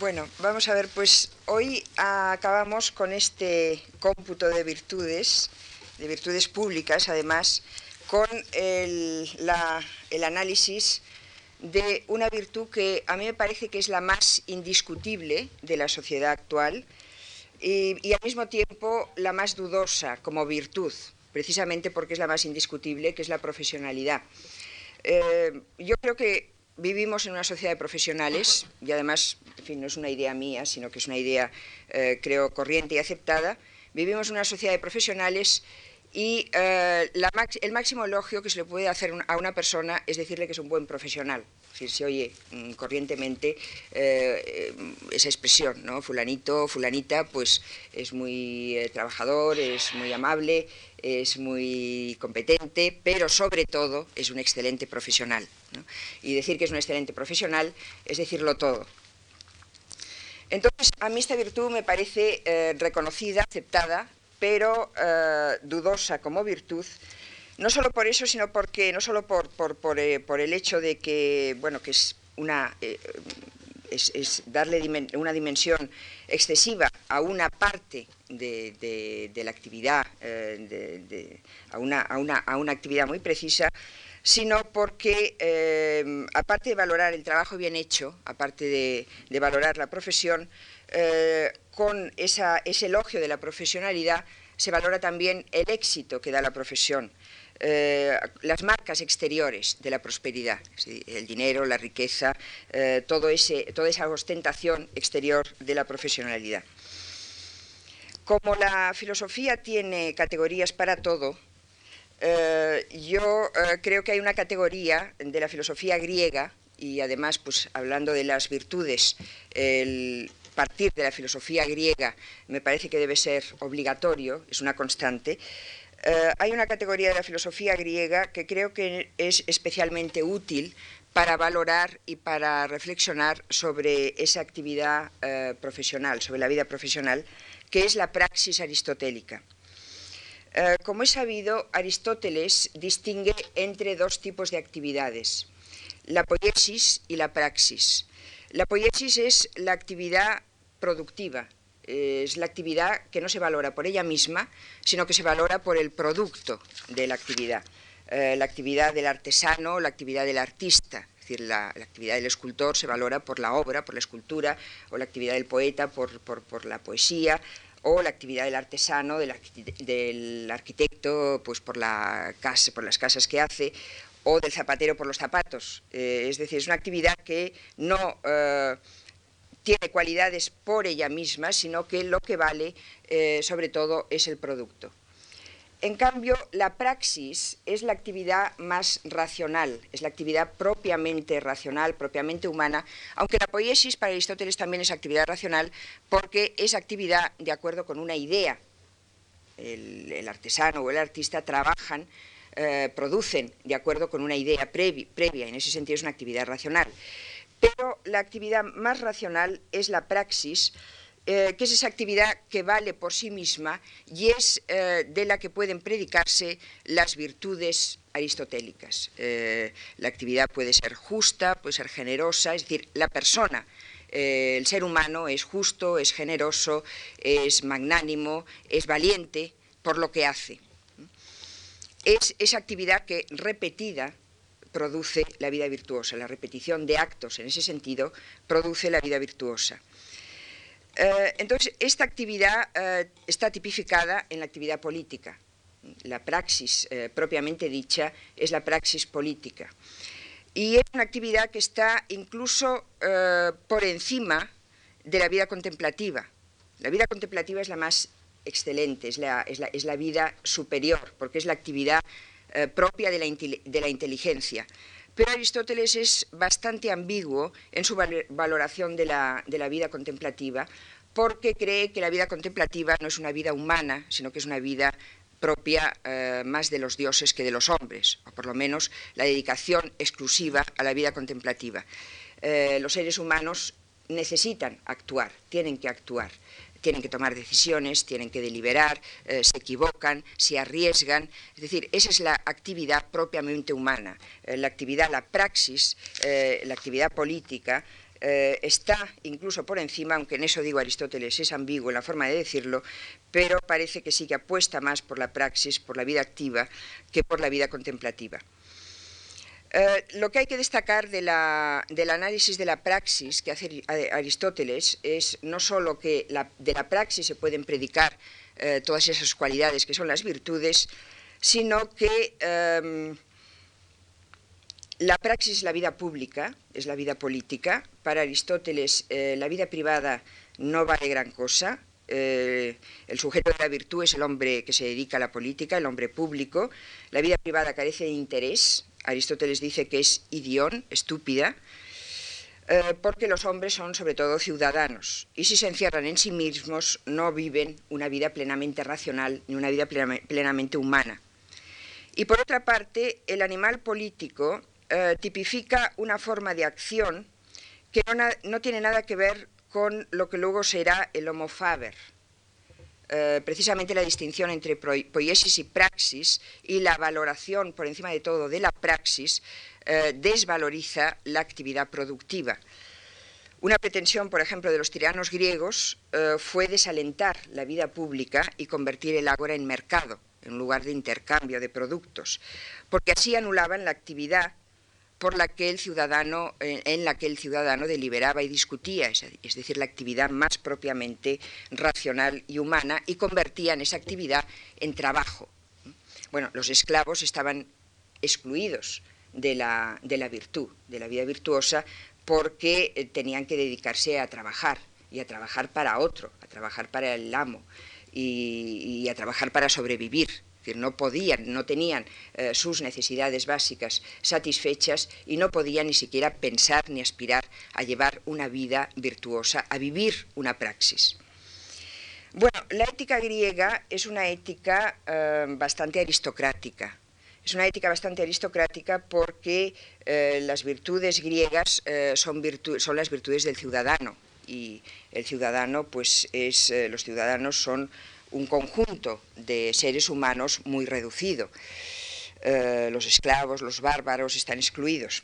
Bueno, vamos a ver, pues hoy acabamos con este cómputo de virtudes, de virtudes públicas, además, con el, análisis de una virtud que a mí me parece que es la más indiscutible de la sociedad actual y, al mismo tiempo la más dudosa como virtud, precisamente porque es la más indiscutible, que es la profesionalidad. Eh, yo creo que vivimos en una sociedad de profesionales y además, fin, no es una idea mía, sino que es una idea, eh, creo, corriente y aceptada. Vivimos en una sociedad de profesionales y eh, el máximo elogio que se le puede hacer a una persona es decirle que es un buen profesional. Si se oye mm, corrientemente eh, esa expresión, ¿no? Fulanito, fulanita, pues es muy trabajador, es muy amable, es muy competente, pero sobre todo es un excelente profesional. Y decir que es un excelente profesional es decirlo todo. Entonces, a mí esta virtud me parece eh, reconocida, aceptada, pero eh, dudosa como virtud, no solo por eso, sino porque, no solo por, por, eh, el hecho de que, bueno, que es una es, darle una dimensión excesiva a una parte de, la actividad, eh, a, una, actividad muy precisa, sino porque, eh, aparte de valorar el trabajo bien hecho, aparte de, valorar la profesión, eh, con ese elogio de la profesionalidad se valora también el éxito que da la profesión. Eh, las marcas exteriores de la prosperidad, el dinero, la riqueza, todo ese, toda esa ostentación exterior de la profesionalidad. Como la filosofía tiene categorías para todo, eh, yo creo que hay una categoría de la filosofía griega, y además, pues hablando de las virtudes, el partir de la filosofía griega me parece que debe ser obligatorio, es una constante, eh, hay una categoría de la filosofía griega que creo que es especialmente útil para valorar y para reflexionar sobre esa actividad eh, profesional, sobre la vida profesional, que es la praxis aristotélica. Eh, como es sabido, Aristóteles distingue entre dos tipos de actividades, la poiesis y la praxis. La poiesis es la actividad productiva, es la actividad que no se valora por ella misma, sino que se valora por el producto de la actividad. Eh, la actividad del artesano, la actividad del artista, es decir, la, actividad del escultor se valora por la obra, por la escultura, o la actividad del poeta por, la poesía, o la actividad del artesano, del, arquitecto, pues por, las casas que hace, o del zapatero por los zapatos. Eh, es decir, es una actividad que no... Eh, tiene cualidades por ella misma, sino que lo que vale eh, sobre todo es el producto. En cambio, la praxis es la actividad más racional, es la actividad propiamente racional, propiamente humana, aunque la poiesis para Aristóteles también es actividad racional porque es actividad de acuerdo con una idea. El, artesano o el artista trabajan, eh, producen de acuerdo con una idea previa, en ese sentido es una actividad racional. Pero la actividad más racional es la praxis, eh, que es esa actividad que vale por sí misma y es eh, de la que pueden predicarse las virtudes aristotélicas. Eh, la actividad puede ser justa, puede ser generosa, es decir, la persona, el ser humano es justo, es generoso, es magnánimo, es valiente por lo que hace. Es esa actividad que repetida produce la vida virtuosa. La repetición de actos en ese sentido produce la vida virtuosa. Eh, entonces, esta actividad eh, está tipificada en la actividad política. La praxis eh, propiamente dicha es la praxis política. Y es una actividad que está incluso por encima de la vida contemplativa. La vida contemplativa es la más excelente, es la, es la vida superior, porque es la actividad propia de la, inteligencia. Pero Aristóteles es bastante ambiguo en su valoración de la, vida contemplativa, porque cree que la vida contemplativa no es una vida humana, sino que es una vida propia eh, más de los dioses que de los hombres, o por lo menos la dedicación exclusiva a la vida contemplativa. Eh, los seres humanos necesitan actuar, tienen que actuar tienen que tomar decisiones, tienen que deliberar, eh, se equivocan, se arriesgan. Es decir, esa es la actividad propiamente humana. Eh, la actividad, la praxis, eh, la actividad política, está incluso por encima, aunque en eso digo Aristóteles es ambiguo la forma de decirlo, pero parece que sí que apuesta más por la praxis, por la vida activa, que por la vida contemplativa. Eh, lo que hay que destacar del análisis de la praxis que hace Aristóteles es no solo que de la praxis se pueden predicar eh, todas esas cualidades que son las virtudes, sino que em, la praxis es la vida pública, es la vida política. Para Aristóteles eh, la vida privada no vale gran cosa. El sujeto de la virtud es el hombre que se dedica a la política, el hombre público. La vida privada carece de interés, Aristóteles dice que es idión, estúpida, eh, porque los hombres son sobre todo ciudadanos y si se encierran en sí mismos no viven una vida plenamente racional ni una vida plenamente humana. Y por otra parte, el animal político eh, tipifica una forma de acción que no, tiene nada que ver con lo que luego será el homo faber, eh, precisamente la distinción entre poiesis y praxis y la valoración por encima de todo de la praxis eh, desvaloriza la actividad productiva. Una pretensión, por ejemplo, de los tiranos griegos eh, fue desalentar la vida pública y convertir el ágora en mercado, en lugar de intercambio de productos, porque así anulaban la actividad por la que el ciudadano, en la que el ciudadano deliberaba y discutía, es decir, la actividad más propiamente racional y humana, y convertían esa actividad en trabajo. Bueno, los esclavos estaban excluidos de la, de la virtud, de la vida virtuosa, porque eh, tenían que dedicarse a trabajar, y a trabajar para otro, a trabajar para el amo, y a trabajar para sobrevivir decir, no podían, no tenían eh, sus necesidades básicas satisfechas y no podían ni siquiera pensar ni aspirar a llevar una vida virtuosa, a vivir una praxis. Bueno, la ética griega es una ética eh, bastante aristocrática. Es una ética bastante aristocrática porque eh, las virtudes griegas son, son, las virtudes del ciudadano y el ciudadano, pues es, los ciudadanos son un conjunto de seres humanos muy reducido. Eh, los esclavos, los bárbaros están excluidos.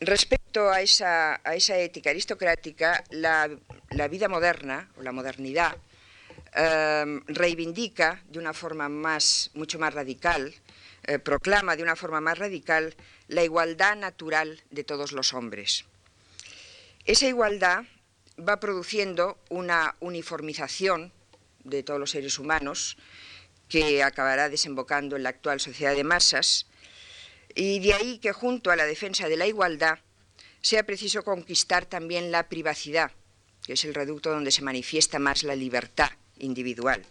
Respecto a esa, ética aristocrática, la, vida moderna o la modernidad eh, reivindica de una forma más, mucho más radical, eh, proclama de una forma más radical la igualdad natural de todos los hombres. Esa igualdad va produciendo una uniformización de todos los seres humanos, que acabará desembocando en la actual sociedad de masas, y de ahí que junto a la defensa de la igualdad sea preciso conquistar también la privacidad, que es el reducto donde se manifiesta más la libertad individual.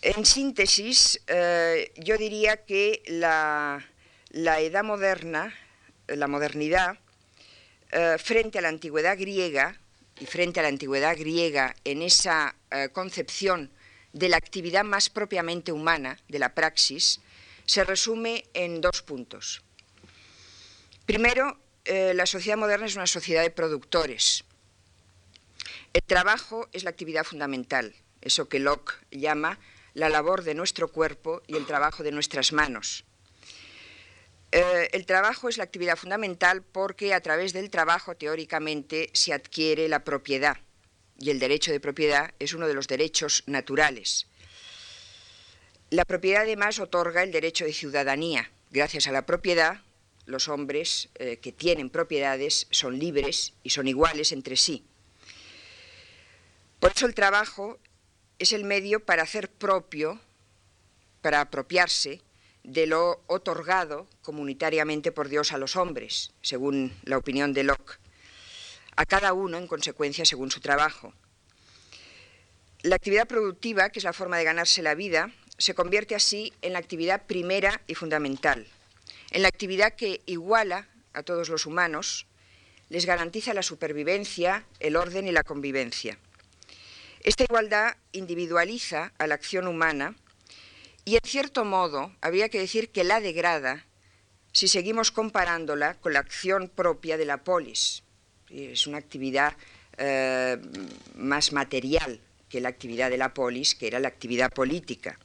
En síntesis, eh, yo diría que la, edad moderna, la modernidad, eh, frente a la antigüedad griega, y frente a la antigüedad griega en esa eh, concepción de la actividad más propiamente humana, de la praxis, se resume en dos puntos. Primero, eh, la sociedad moderna es una sociedad de productores. El trabajo es la actividad fundamental, eso que Locke llama la labor de nuestro cuerpo y el trabajo de nuestras manos. Eh, el trabajo es la actividad fundamental porque a través del trabajo teóricamente se adquiere la propiedad y el derecho de propiedad es uno de los derechos naturales. La propiedad además otorga el derecho de ciudadanía. Gracias a la propiedad, los hombres eh, que tienen propiedades son libres y son iguales entre sí. Por eso el trabajo es el medio para hacer propio, para apropiarse de lo otorgado comunitariamente por Dios a los hombres, según la opinión de Locke, a cada uno en consecuencia según su trabajo. La actividad productiva, que es la forma de ganarse la vida, se convierte así en la actividad primera y fundamental, en la actividad que iguala a todos los humanos, les garantiza la supervivencia, el orden y la convivencia. Esta igualdad individualiza a la acción humana y en cierto modo habría que decir que la degrada si seguimos comparándola con la acción propia de la polis. Es una actividad eh, más material que la actividad de la polis, que era la actividad política.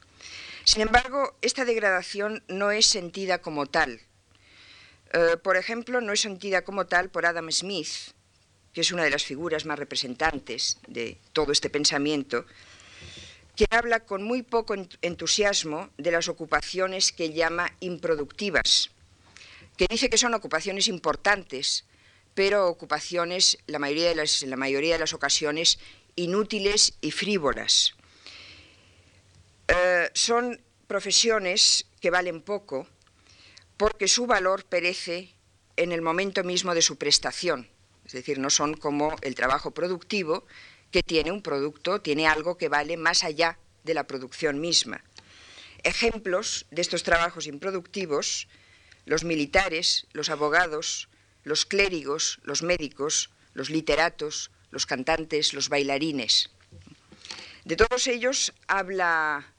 Sin embargo, esta degradación no es sentida como tal. Eh, por ejemplo, no es sentida como tal por Adam Smith, que es una de las figuras más representantes de todo este pensamiento, que habla con muy poco entusiasmo de las ocupaciones que llama improductivas, que dice que son ocupaciones importantes, pero ocupaciones, la mayoría de las, en la mayoría de las ocasiones, inútiles y frívolas. Eh, son profesiones que valen poco porque su valor perece en el momento mismo de su prestación. Es decir, no son como el trabajo productivo, que tiene un producto, tiene algo que vale más allá de la producción misma. Ejemplos de estos trabajos improductivos, los militares, los abogados, los clérigos, los médicos, los literatos, los cantantes, los bailarines. De todos ellos habla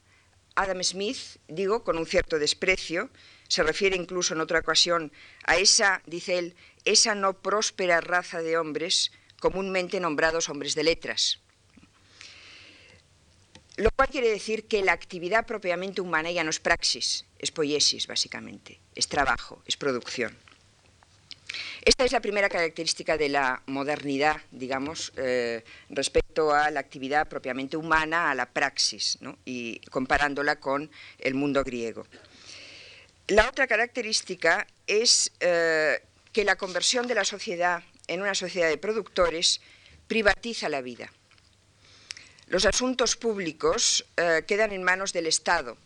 Adam Smith, digo, con un cierto desprecio, se refiere incluso en otra ocasión a esa, dice él, esa no próspera raza de hombres comúnmente nombrados hombres de letras. Lo cual quiere decir que la actividad propiamente humana ya no es praxis, es poiesis, básicamente, es trabajo, es producción. Esta es la primera característica de la modernidad, digamos, eh, respecto a la actividad propiamente humana, a la praxis, y comparándola con el mundo griego. La otra característica es eh, que la conversión de la sociedad en una sociedad de productores privatiza la vida. Los asuntos públicos eh, quedan en manos del Estado,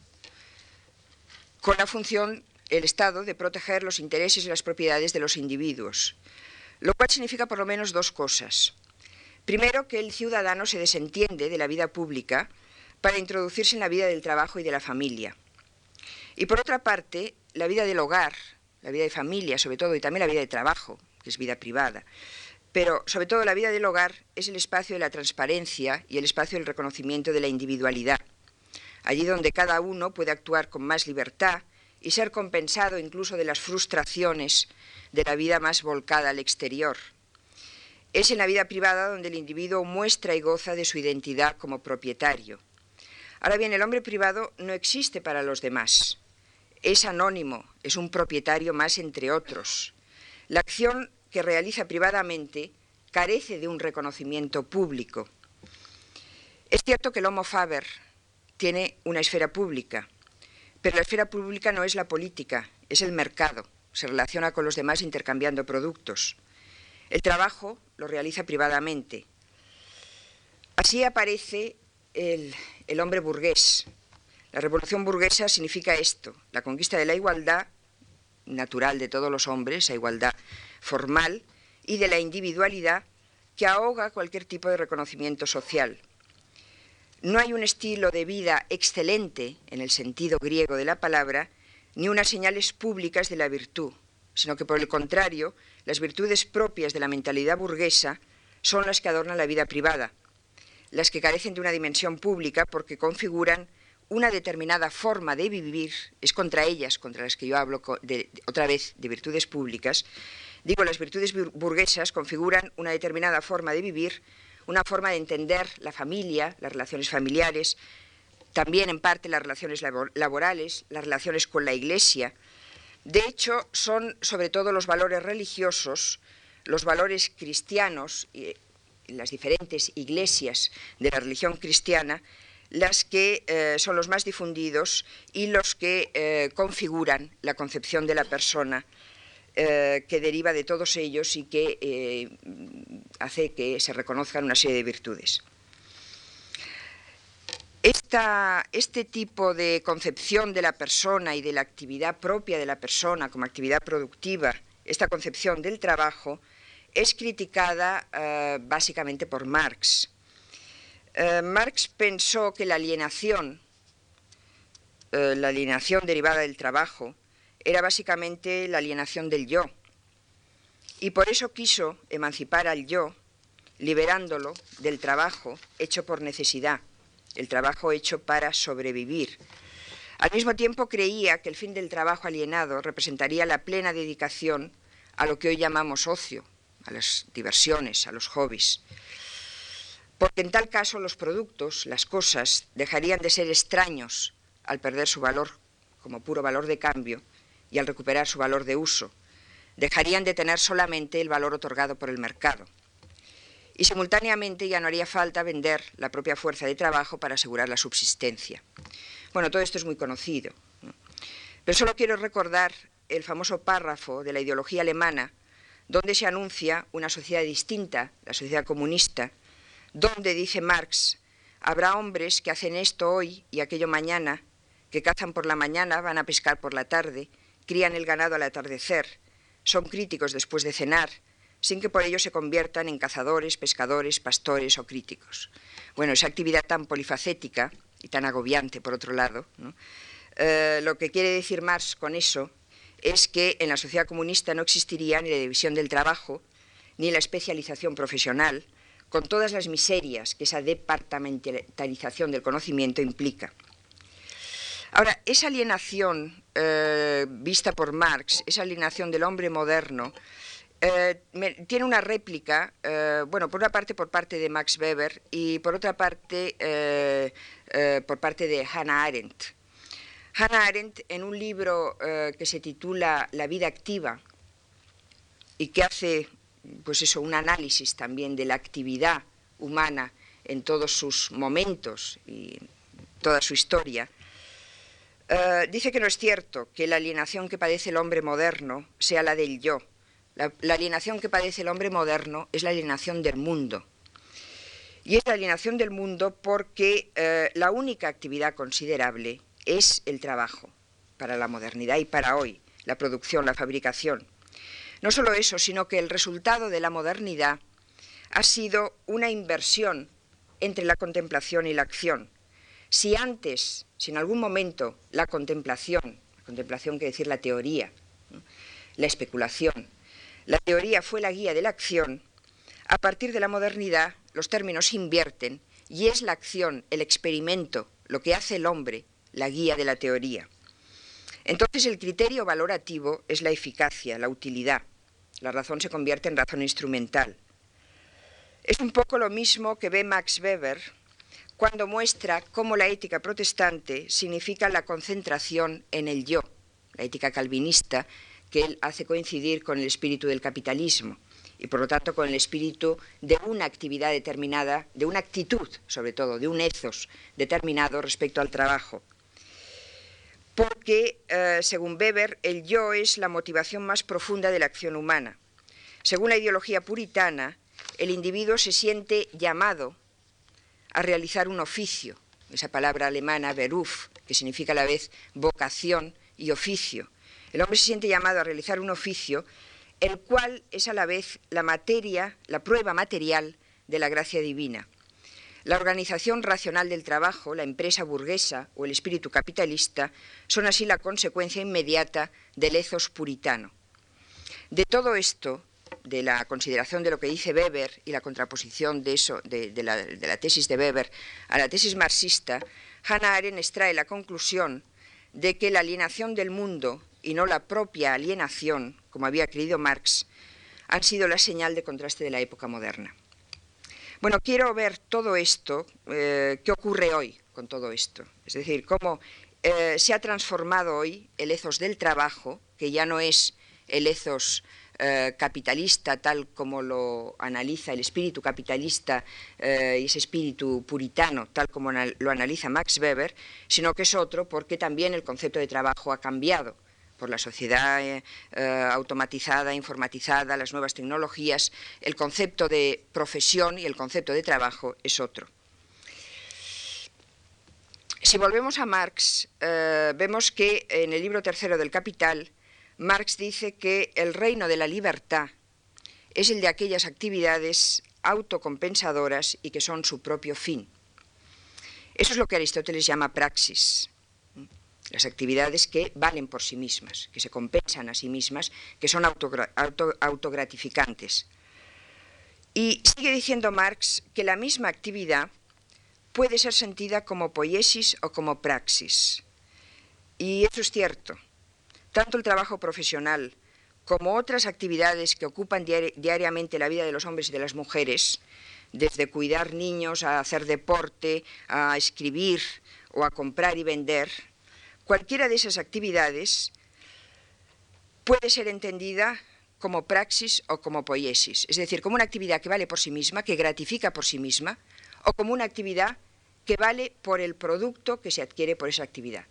con la función, el Estado, de proteger los intereses y las propiedades de los individuos, lo cual significa por lo menos dos cosas. Primero, que el ciudadano se desentiende de la vida pública para introducirse en la vida del trabajo y de la familia. Y por otra parte, la vida del hogar, la vida de familia sobre todo, y también la vida de trabajo, que es vida privada, pero sobre todo la vida del hogar es el espacio de la transparencia y el espacio del reconocimiento de la individualidad, allí donde cada uno puede actuar con más libertad y ser compensado incluso de las frustraciones de la vida más volcada al exterior. Es en la vida privada donde el individuo muestra y goza de su identidad como propietario. Ahora bien, el hombre privado no existe para los demás. Es anónimo, es un propietario más entre otros. La acción que realiza privadamente carece de un reconocimiento público. Es cierto que el Homo Faber tiene una esfera pública, pero la esfera pública no es la política, es el mercado. Se relaciona con los demás intercambiando productos. El trabajo lo realiza privadamente. Así aparece el, el hombre burgués. La revolución burguesa significa esto, la conquista de la igualdad natural de todos los hombres, la igualdad formal y de la individualidad que ahoga cualquier tipo de reconocimiento social. No hay un estilo de vida excelente en el sentido griego de la palabra, ni unas señales públicas de la virtud, sino que por el contrario, las virtudes propias de la mentalidad burguesa son las que adornan la vida privada, las que carecen de una dimensión pública porque configuran una determinada forma de vivir, es contra ellas, contra las que yo hablo otra vez de virtudes públicas, Digo, las virtudes burguesas configuran una determinada forma de vivir, una forma de entender la familia, las relaciones familiares, también en parte las relaciones laborales, las relaciones con la Iglesia. De hecho, son sobre todo los valores religiosos, los valores cristianos, y las diferentes iglesias de la religión cristiana, las que eh, son los más difundidos y los que eh, configuran la concepción de la persona eh, que deriva de todos ellos y que hace que se reconozcan una serie de virtudes. este tipo de concepción de la persona y de la actividad propia de la persona como actividad productiva, esta concepción del trabajo, es criticada básicamente por Marx. Marx pensó que la alienación, la alienación derivada del trabajo, era básicamente la alienación del yo. Y por eso quiso emancipar al yo, liberándolo del trabajo hecho por necesidad, el trabajo hecho para sobrevivir. Al mismo tiempo creía que el fin del trabajo alienado representaría la plena dedicación a lo que hoy llamamos ocio, a las diversiones, a los hobbies. Porque en tal caso los productos, las cosas, dejarían de ser extraños al perder su valor como puro valor de cambio y al recuperar su valor de uso. dejarían de tener solamente el valor otorgado por el mercado. Y simultáneamente ya no haría falta vender la propia fuerza de trabajo para asegurar la subsistencia. Bueno, todo esto es muy conocido. Pero solo quiero recordar el famoso párrafo de la ideología alemana donde se anuncia una sociedad distinta, la sociedad comunista, donde, dice Marx, habrá hombres que hacen esto hoy y aquello mañana, que cazan por la mañana, van a pescar por la tarde, crían el ganado al atardecer, son críticos después de cenar, sin que por ello se conviertan en cazadores, pescadores, pastores o críticos. Bueno, esa actividad tan polifacética y tan agobiante, por otro lado, eh, lo que quiere decir Marx con eso es que en la sociedad comunista no existiría ni la división del trabajo, ni la especialización profesional, con todas las miserias que esa departamentalización del conocimiento implica. Ahora, esa alienación eh, vista por Marx, esa alienación del hombre moderno, eh, tiene una réplica, eh, bueno, por una parte por parte de Max Weber y por otra parte por parte de Hannah Arendt. Hannah Arendt, en un libro que se titula La vida activa y que hace pues eso, un análisis también de la actividad humana en todos sus momentos y toda su historia, eh, dice que no es cierto que la alienación que padece el hombre moderno sea la del yo. La, alienación que padece el hombre moderno es la alienación del mundo. Y es la alienación del mundo porque eh, la única actividad considerable es el trabajo para la modernidad y para hoy, la producción, la fabricación. No solo eso, sino que el resultado de la modernidad ha sido una inversión entre la contemplación y la acción. Si antes, si en algún momento la contemplación, la contemplación quiere decir la teoría, la especulación, la teoría fue la guía de la acción, a partir de la modernidad los términos se invierten y es la acción, el experimento, lo que hace el hombre, la guía de la teoría. Entonces el criterio valorativo es la eficacia, la utilidad. La razón se convierte en razón instrumental. Es un poco lo mismo que ve Max Weber cuando muestra cómo la ética protestante significa la concentración en el yo, la ética calvinista que él hace coincidir con el espíritu del capitalismo y por lo tanto con el espíritu de una actividad determinada, de una actitud sobre todo, de un ethos determinado respecto al trabajo porque, eh, según Weber, el yo es la motivación más profunda de la acción humana. Según la ideología puritana, el individuo se siente llamado a realizar un oficio, esa palabra alemana Beruf, que significa a la vez vocación y oficio. El hombre se siente llamado a realizar un oficio, el cual es a la vez la materia, la prueba material de la gracia divina. La organización racional del trabajo, la empresa burguesa o el espíritu capitalista son así la consecuencia inmediata del ethos puritano. De todo esto, de la consideración de lo que dice Weber y la contraposición de, eso, de, la, la tesis de Weber a la tesis marxista, Hannah Arendt extrae la conclusión de que la alienación del mundo y no la propia alienación, como había creído Marx, han sido la señal de contraste de la época moderna. Bueno, quiero ver todo esto, eh, qué ocurre hoy con todo esto. Es decir, cómo eh, se ha transformado hoy el ethos del trabajo, que ya no es el ethos eh, capitalista tal como lo analiza el espíritu capitalista y ese espíritu puritano tal como lo analiza Max Weber, sino que es otro porque también el concepto de trabajo ha cambiado por la sociedad eh, eh, automatizada, informatizada, las nuevas tecnologías, el concepto de profesión y el concepto de trabajo es otro. Si volvemos a Marx, eh, vemos que en el libro tercero del Capital, Marx dice que el reino de la libertad es el de aquellas actividades autocompensadoras y que son su propio fin. Eso es lo que Aristóteles llama praxis las actividades que valen por sí mismas, que se compensan a sí mismas, que son autogratificantes. Y sigue diciendo Marx que la misma actividad puede ser sentida como poiesis o como praxis. Y eso es cierto. Tanto el trabajo profesional como otras actividades que ocupan diariamente la vida de los hombres y de las mujeres, desde cuidar niños a hacer deporte, a escribir o a comprar y vender, Cualquiera de esas actividades puede ser entendida como praxis o como poiesis, es decir, como una actividad que vale por sí misma, que gratifica por sí misma, o como una actividad que vale por el producto que se adquiere por esa actividad,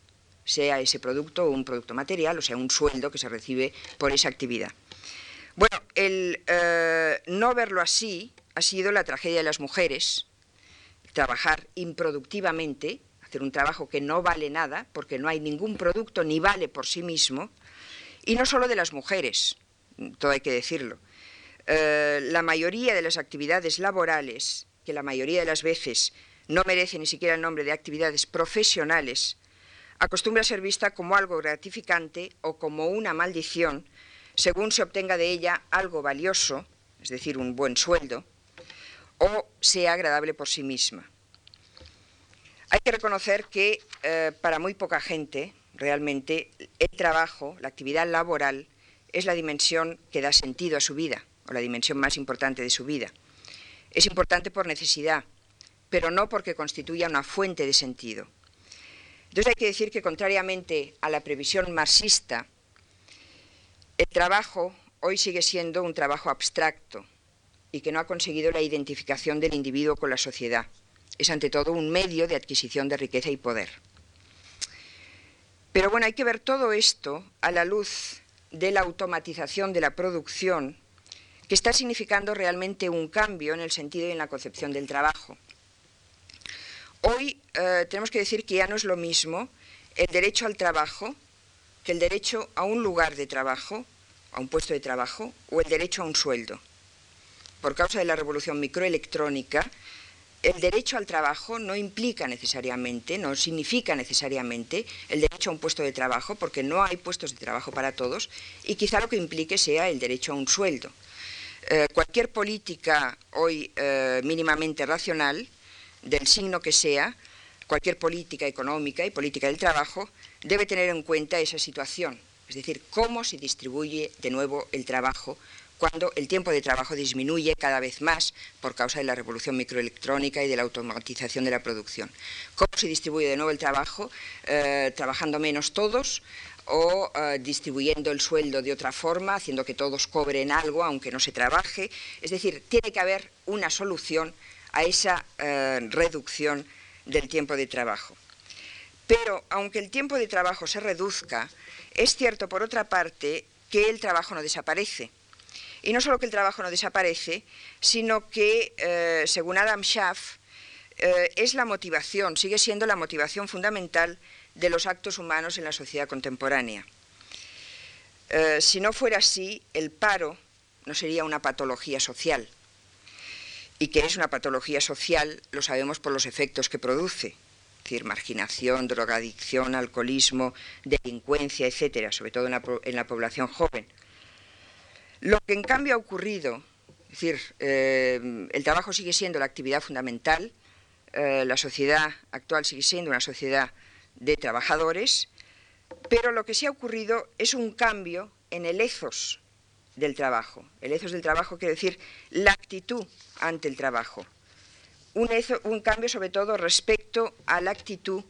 sea ese producto un producto material, o sea, un sueldo que se recibe por esa actividad. Bueno, el eh, no verlo así ha sido la tragedia de las mujeres, trabajar improductivamente, hacer un trabajo que no vale nada, porque no hay ningún producto ni vale por sí mismo, y no solo de las mujeres, todo hay que decirlo. Eh, la mayoría de las actividades laborales, que la mayoría de las veces no merecen ni siquiera el nombre de actividades profesionales, acostumbra a ser vista como algo gratificante o como una maldición, según se obtenga de ella algo valioso, es decir, un buen sueldo, o sea agradable por sí misma. Hay que reconocer que eh, para muy poca gente, realmente, el trabajo, la actividad laboral, es la dimensión que da sentido a su vida, o la dimensión más importante de su vida. Es importante por necesidad, pero no porque constituya una fuente de sentido. Entonces hay que decir que, contrariamente a la previsión marxista, el trabajo hoy sigue siendo un trabajo abstracto y que no ha conseguido la identificación del individuo con la sociedad. Es ante todo un medio de adquisición de riqueza y poder. Pero bueno, hay que ver todo esto a la luz de la automatización de la producción, que está significando realmente un cambio en el sentido y en la concepción del trabajo. Hoy eh, tenemos que decir que ya no es lo mismo el derecho al trabajo que el derecho a un lugar de trabajo, a un puesto de trabajo, o el derecho a un sueldo. Por causa de la revolución microelectrónica, el derecho al trabajo no implica necesariamente, no significa necesariamente el derecho a un puesto de trabajo, porque no hay puestos de trabajo para todos, y quizá lo que implique sea el derecho a un sueldo. Eh, cualquier política hoy eh, mínimamente racional, del signo que sea, cualquier política económica y política del trabajo, debe tener en cuenta esa situación, es decir, cómo se distribuye de nuevo el trabajo cuando el tiempo de trabajo disminuye cada vez más por causa de la revolución microelectrónica y de la automatización de la producción. ¿Cómo se distribuye de nuevo el trabajo? Eh, trabajando menos todos o eh, distribuyendo el sueldo de otra forma, haciendo que todos cobren algo aunque no se trabaje. Es decir, tiene que haber una solución a esa eh, reducción del tiempo de trabajo. Pero aunque el tiempo de trabajo se reduzca, es cierto, por otra parte, que el trabajo no desaparece y no solo que el trabajo no desaparece, sino que, eh, según Adam Schaff, eh, es la motivación, sigue siendo la motivación fundamental de los actos humanos en la sociedad contemporánea. Eh, si no fuera así, el paro no sería una patología social. Y que es una patología social lo sabemos por los efectos que produce, es decir, marginación, drogadicción, alcoholismo, delincuencia, etcétera, sobre todo en la población joven. Lo que en cambio ha ocurrido, es decir, eh, el trabajo sigue siendo la actividad fundamental, eh, la sociedad actual sigue siendo una sociedad de trabajadores, pero lo que sí ha ocurrido es un cambio en el ethos del trabajo. El ethos del trabajo quiere decir la actitud ante el trabajo. Un, un cambio sobre todo respecto a la actitud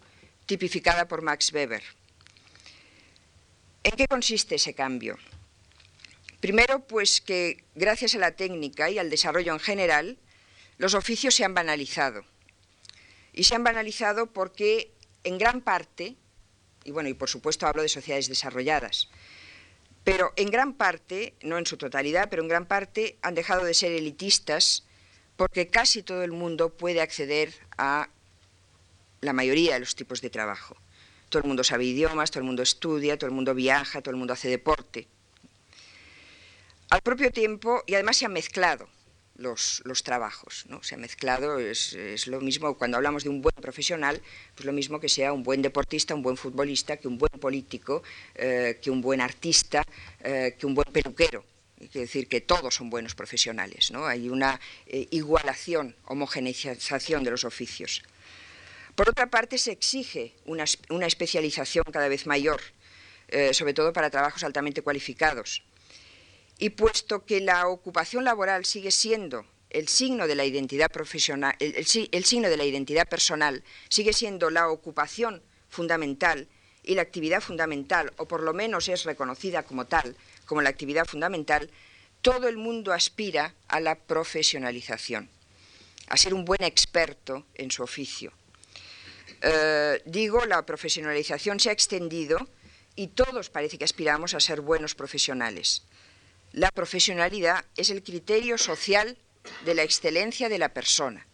tipificada por Max Weber. ¿En qué consiste ese cambio? Primero, pues que gracias a la técnica y al desarrollo en general, los oficios se han banalizado. Y se han banalizado porque en gran parte, y bueno, y por supuesto hablo de sociedades desarrolladas, pero en gran parte, no en su totalidad, pero en gran parte han dejado de ser elitistas porque casi todo el mundo puede acceder a la mayoría de los tipos de trabajo. Todo el mundo sabe idiomas, todo el mundo estudia, todo el mundo viaja, todo el mundo hace deporte. Al propio tiempo, y además se han mezclado los, trabajos, ¿no? Se ha mezclado, es, lo mismo, cuando hablamos de un buen profesional, pues lo mismo que sea un buen deportista, un buen futbolista, que un buen político, eh, que un buen artista, eh, que un buen peluquero. Que decir que todos son buenos profesionales, ¿no? Hay una eh, igualación, homogeneización de los oficios. Por otra parte, se exige una especialización cada vez mayor, sobre todo para trabajos altamente cualificados y puesto que la ocupación laboral sigue siendo el signo de la identidad profesional, el, signo de la identidad personal sigue siendo la ocupación fundamental y la actividad fundamental, o por lo menos es reconocida como tal, como la actividad fundamental, todo el mundo aspira a la profesionalización, a ser un buen experto en su oficio. Eh, digo, la profesionalización se ha extendido y todos parece que aspiramos a ser buenos profesionales. La profesionalidad es el criterio social de la excelencia de la persona.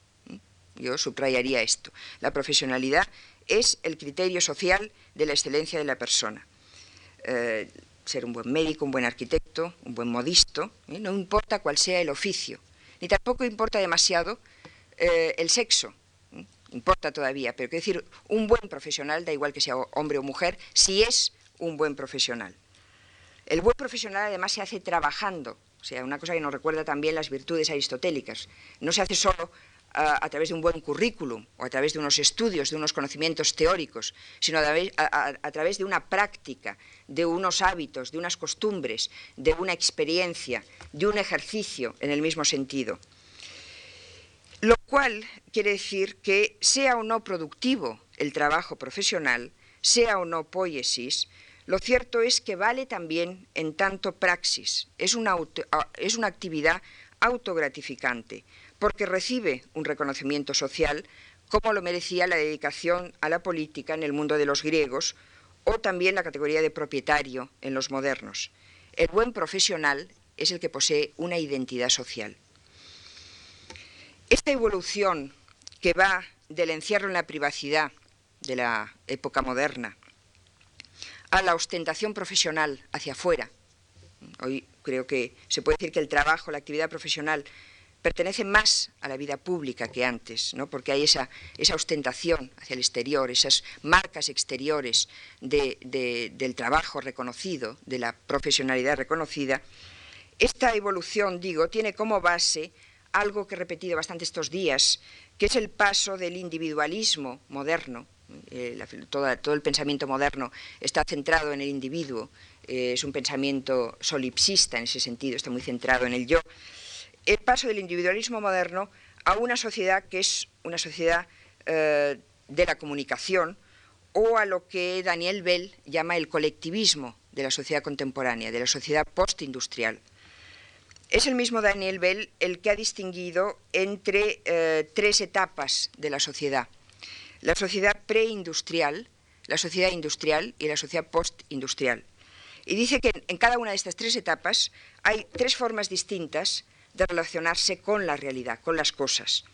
Yo subrayaría esto. La profesionalidad es el criterio social de la excelencia de la persona. Eh, ser un buen médico, un buen arquitecto, un buen modisto, ¿eh? no importa cuál sea el oficio, ni tampoco importa demasiado eh, el sexo, importa todavía, pero quiero decir, un buen profesional, da igual que sea hombre o mujer, si es un buen profesional. El buen profesional además se hace trabajando, o sea, una cosa que nos recuerda también las virtudes aristotélicas. No se hace solo a, través de un buen currículum o a través de unos estudios, de unos conocimientos teóricos, sino a, través de una práctica, de unos hábitos, de unas costumbres, de una experiencia, de un ejercicio en el mismo sentido. Lo cual quiere decir que sea o no productivo el trabajo profesional, sea o no poiesis, lo cierto es que vale también en tanto praxis, es una, es una actividad autogratificante, porque recibe un reconocimiento social como lo merecía la dedicación a la política en el mundo de los griegos o también la categoría de propietario en los modernos. El buen profesional es el que posee una identidad social. Esta evolución que va del encierro en la privacidad de la época moderna a la ostentación profesional hacia afuera, hoy creo que se puede decir que el trabajo, la actividad profesional pertenece más a la vida pública que antes, ¿no? porque hay esa, esa, ostentación hacia el exterior, esas marcas exteriores del trabajo reconocido, de la profesionalidad reconocida. Esta evolución, digo, tiene como base algo que he repetido bastante estos días, que es el paso del individualismo moderno. Eh, todo, el pensamiento moderno está centrado en el individuo, eh, es un pensamiento solipsista en ese sentido, está muy centrado en el yo el paso del individualismo moderno a una sociedad que es una sociedad eh, de la comunicación o a lo que Daniel Bell llama el colectivismo de la sociedad contemporánea, de la sociedad postindustrial. Es el mismo Daniel Bell el que ha distinguido entre tres etapas de la sociedad. La sociedad preindustrial, la sociedad industrial y la sociedad postindustrial. Y dice que en cada una de estas tres etapas hay tres formas distintas de relacionarse con la realidad, con las cosas.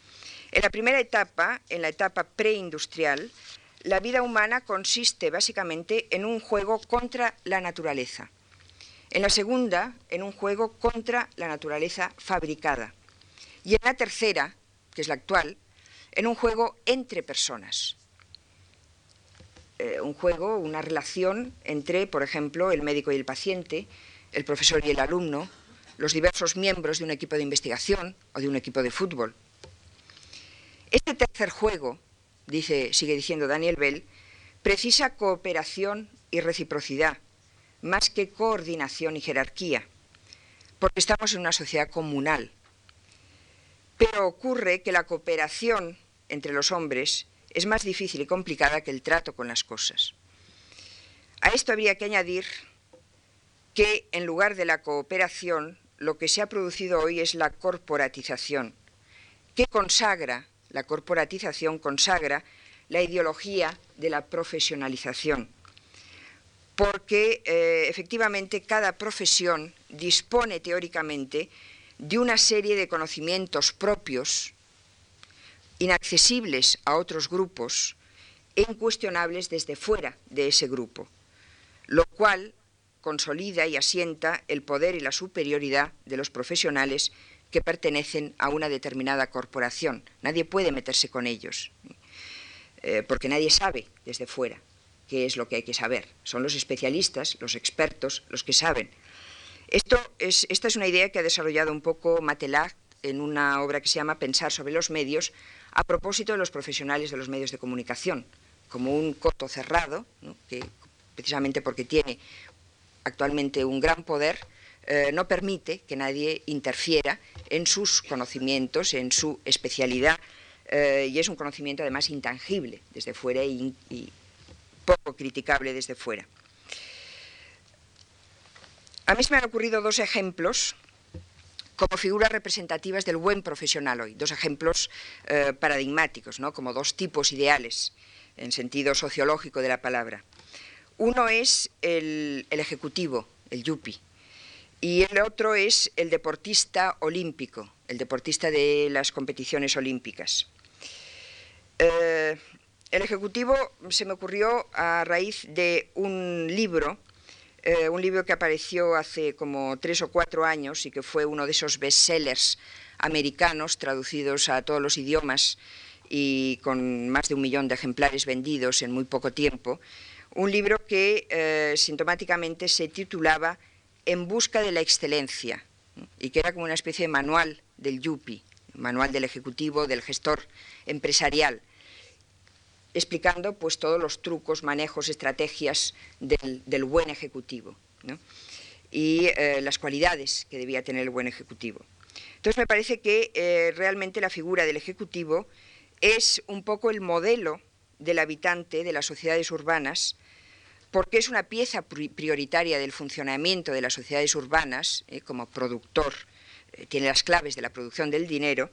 En la primera etapa, en la etapa preindustrial, la vida humana consiste básicamente en un juego contra la naturaleza. En la segunda, en un juego contra la naturaleza fabricada. Y en la tercera, que es la actual, en un juego entre personas. Eh, un juego, una relación entre, por ejemplo, el médico y el paciente, el profesor y el alumno, los diversos miembros de un equipo de investigación o de un equipo de fútbol. Este tercer juego, dice, sigue diciendo Daniel Bell, precisa cooperación y reciprocidad, más que coordinación y jerarquía, porque estamos en una sociedad comunal. Pero ocurre que la cooperación entre los hombres es más difícil y complicada que el trato con las cosas. A esto habría que añadir que en lugar de la cooperación lo que se ha producido hoy es la corporatización, que consagra, la corporatización consagra la ideología de la profesionalización, porque eh, efectivamente cada profesión dispone teóricamente de una serie de conocimientos propios, inaccesibles a otros grupos e incuestionables desde fuera de ese grupo, lo cual consolida y asienta el poder y la superioridad de los profesionales que pertenecen a una determinada corporación. Nadie puede meterse con ellos, eh, porque nadie sabe desde fuera qué es lo que hay que saber. Son los especialistas, los expertos, los que saben. Esta es una idea que ha desarrollado un poco Matelat en una obra que se llama Pensar sobre los medios, a propósito de los profesionales de los medios de comunicación, como un coto cerrado, que precisamente porque tiene actualmente un gran poder, eh, no permite que nadie interfiera en sus conocimientos, en su especialidad, eh, y es un conocimiento además intangible desde fuera y, poco criticable desde fuera. A mí se me han ocurrido dos ejemplos como figuras representativas del buen profesional hoy. Dos ejemplos eh, paradigmáticos, ¿no? como dos tipos ideales en sentido sociológico de la palabra. Uno es el, ejecutivo, el yupi, y el otro es el deportista olímpico, el deportista de las competiciones olímpicas. Eh, el ejecutivo se me ocurrió a raíz de un libro eh, un libro que apareció hace como tres o cuatro años y que fue uno de esos bestsellers americanos traducidos a todos los idiomas y con más de un millón de ejemplares vendidos en muy poco tiempo. Un libro que eh, sintomáticamente se titulaba En busca de la excelencia y que era como una especie de manual del yupi, manual del ejecutivo, del gestor empresarial explicando pues todos los trucos, manejos, estrategias del, buen ejecutivo y eh, las cualidades que debía tener el buen ejecutivo. Entonces me parece que eh, realmente la figura del ejecutivo es un poco el modelo del habitante de las sociedades urbanas, porque es una pieza prioritaria del funcionamiento de las sociedades urbanas, eh, como productor, tiene las claves de la producción del dinero,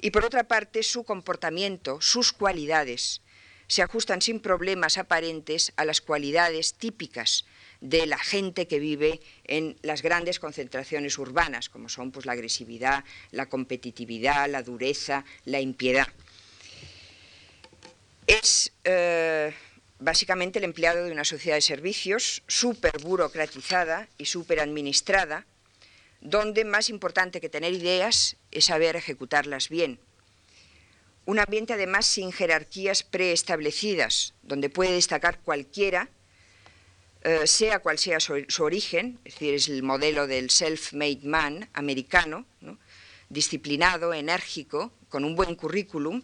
y por otra parte su comportamiento, sus cualidades, se ajustan sin problemas aparentes a las cualidades típicas de la gente que vive en las grandes concentraciones urbanas, como son pues, la agresividad, la competitividad, la dureza, la impiedad. Es eh, básicamente el empleado de una sociedad de servicios súper burocratizada y súper administrada, donde más importante que tener ideas es saber ejecutarlas bien un ambiente además sin jerarquías preestablecidas, donde puede destacar cualquiera, eh, sea cual sea su, origen, es decir, es el modelo del self-made man americano, disciplinado, enérgico, con un buen currículum,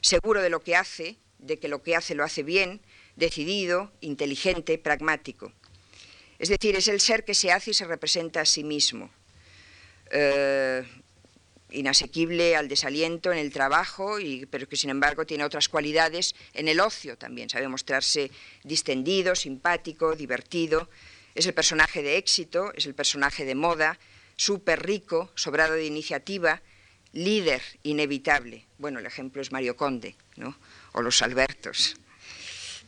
seguro de lo que hace, de que lo que hace lo hace bien, decidido, inteligente, pragmático. Es decir, es el ser que se hace y se representa a sí mismo. Eh, inasequible al desaliento en el trabajo, y, pero que sin embargo tiene otras cualidades en el ocio también. Sabe mostrarse distendido, simpático, divertido. Es el personaje de éxito, es el personaje de moda, súper rico, sobrado de iniciativa, líder inevitable. Bueno, el ejemplo es Mario Conde, ¿no? o los Albertos.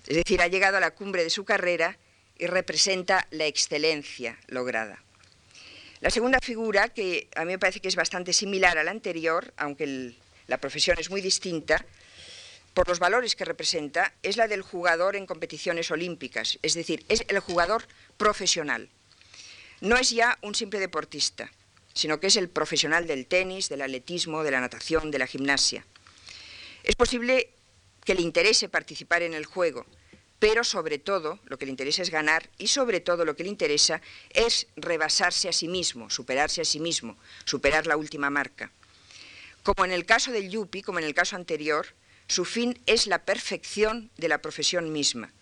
Es decir, ha llegado a la cumbre de su carrera y representa la excelencia lograda. La segunda figura, que a mí me parece que es bastante similar a la anterior, aunque la profesión es muy distinta, por los valores que representa, es la del jugador en competiciones olímpicas, es decir, es el jugador profesional. No es ya un simple deportista, sino que es el profesional del tenis, del atletismo, de la natación, de la gimnasia. Es posible que le interese participar en el juego, pero sobre todo lo que le interesa es ganar y sobre todo lo que le interesa es rebasarse a sí mismo, superarse a sí mismo, superar la última marca. Como en el caso del Yupi, como en el caso anterior, su fin es la perfección de la profesión misma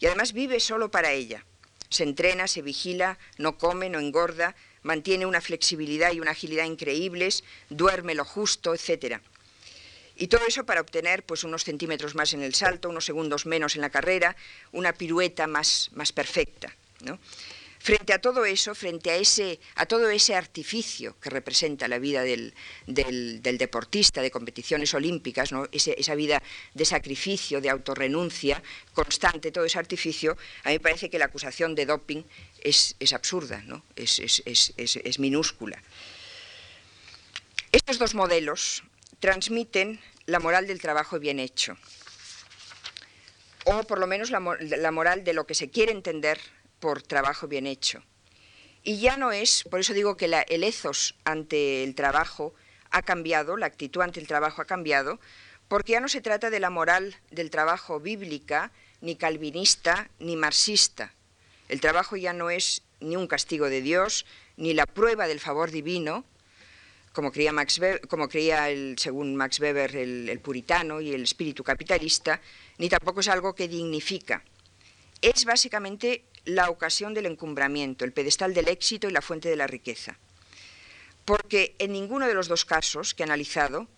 y además vive solo para ella. Se entrena, se vigila, no come, no engorda, mantiene una flexibilidad y una agilidad increíbles, duerme lo justo, etcétera. Y todo eso para obtener pues, unos centímetros más en el salto, unos segundos menos en la carrera, una pirueta más, más perfecta. Frente a todo eso, frente a, ese, a todo ese artificio que representa la vida del, deportista de competiciones olímpicas, ¿no? esa vida de sacrificio, de autorrenuncia constante, todo ese artificio, a mí me parece que la acusación de doping es, absurda, ¿no? es, es minúscula. Estos dos modelos transmiten la moral del trabajo bien hecho, o por lo menos la, moral de lo que se quiere entender por trabajo bien hecho. Y ya no es, por eso digo que el ethos ante el trabajo ha cambiado, la actitud ante el trabajo ha cambiado, porque ya no se trata de la moral del trabajo bíblica, ni calvinista, ni marxista. El trabajo ya no es ni un castigo de Dios, ni la prueba del favor divino, como creía, el, según Max Weber el, puritano y el espíritu capitalista, ni tampoco es algo que dignifica. Es básicamente la ocasión del encumbramiento, el pedestal del éxito y la fuente de la riqueza. Porque en ninguno de los dos casos que he analizado,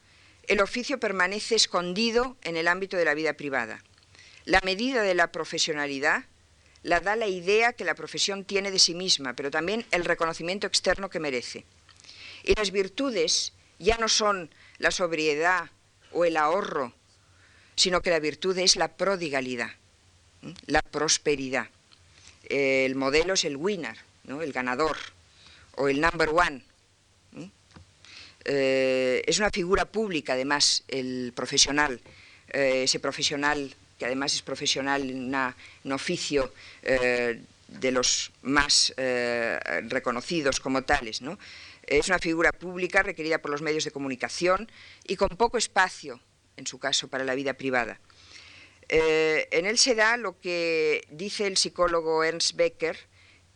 el oficio permanece escondido en el ámbito de la vida privada. La medida de la profesionalidad la da la idea que la profesión tiene de sí misma, pero también el reconocimiento externo que merece. Y las virtudes ya no son la sobriedad o el ahorro, sino que la virtud es la prodigalidad, la prosperidad. El modelo es el winner, el ganador, o el number one. Eh, es una figura pública, además, el profesional, eh, ese profesional que además es profesional en un oficio eh, de los más reconocidos como tales. Es una figura pública requerida por los medios de comunicación y con poco espacio, en su caso, para la vida privada. en él se da lo que dice el psicólogo Ernst Becker,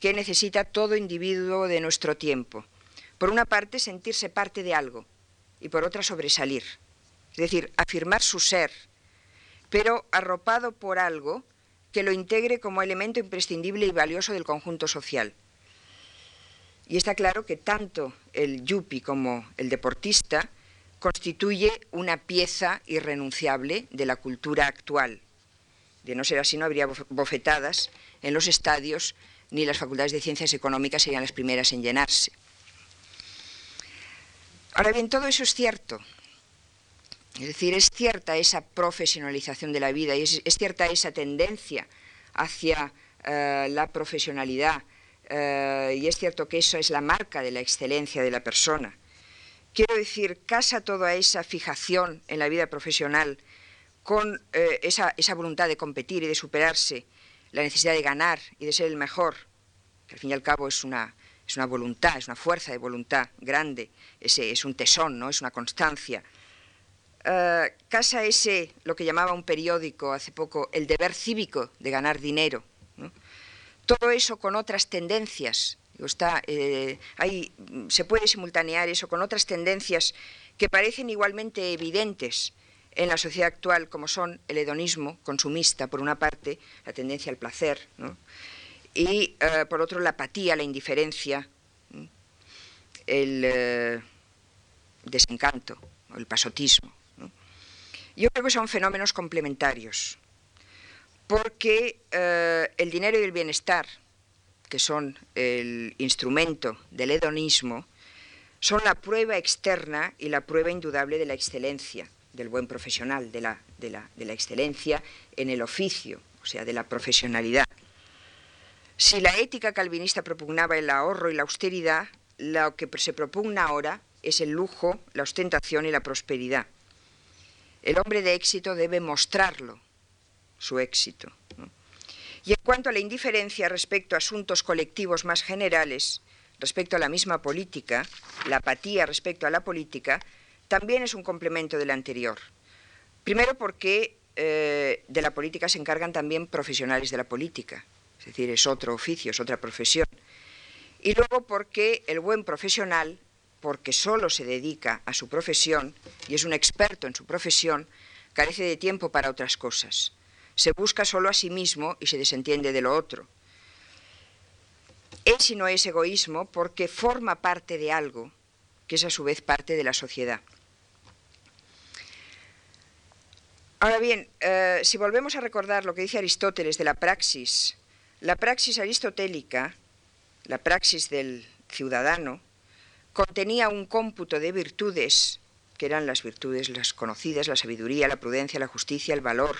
que necesita todo individuo de nuestro tiempo por una parte, sentirse parte de algo y por otra, sobresalir. Es decir, afirmar su ser, pero arropado por algo que lo integre como elemento imprescindible y valioso del conjunto social. Y está claro que tanto el yuppie como el deportista constituye una pieza irrenunciable de la cultura actual. De no ser así, no habría bofetadas en los estadios, ni las facultades de ciencias económicas serían las primeras en llenarse. Ahora bien, todo eso es cierto. Es decir, es cierta esa profesionalización de la vida y es, cierta esa tendencia hacia eh, la profesionalidad eh, y es cierto que eso es la marca de la excelencia de la persona. Quiero decir, casa toda esa fijación en la vida profesional con eh, esa, esa voluntad de competir y de superarse, la necesidad de ganar y de ser el mejor, que al fin y al cabo es una, es una voluntad, es una fuerza de voluntad grande, ese, es un tesón, ¿no? es una constancia. Eh, casa ese, lo que llamaba un periódico hace poco, el deber cívico de ganar dinero. Todo eso con otras tendencias. Eh, se puede simultanear eso con otras tendencias que parecen igualmente evidentes en la sociedad actual, como son el hedonismo consumista, por una parte, la tendencia al placer, ¿no? y eh, por otro la apatía, la indiferencia, el eh, desencanto, el pasotismo. Yo creo que son fenómenos complementarios, porque eh, el dinero y el bienestar, que son el instrumento del hedonismo, son la prueba externa y la prueba indudable de la excelencia del buen profesional, de la, de la excelencia en el oficio, o sea, de la profesionalidad. Si la ética calvinista propugnaba el ahorro y la austeridad, lo que se propugna ahora es el lujo, la ostentación y la prosperidad. El hombre de éxito debe mostrarlo, su éxito. Y en cuanto a la indiferencia respecto a asuntos colectivos más generales, respecto a la misma política, la apatía respecto a la política, también es un complemento del anterior. Primero porque eh, de la política se encargan también profesionales de la política, es decir, es otro oficio, es otra profesión. Y luego porque el buen profesional, porque solo se dedica a su profesión y es un experto en su profesión, carece de tiempo para otras cosas. Se busca solo a sí mismo y se desentiende de lo otro. Es y no es egoísmo porque forma parte de algo que es a su vez parte de la sociedad. Ahora bien, eh, si volvemos a recordar lo que dice Aristóteles de la praxis la praxis aristotélica, la praxis del ciudadano, contenía un cómputo de virtudes, que eran las virtudes las conocidas, la sabiduría, la prudencia, la justicia, el valor,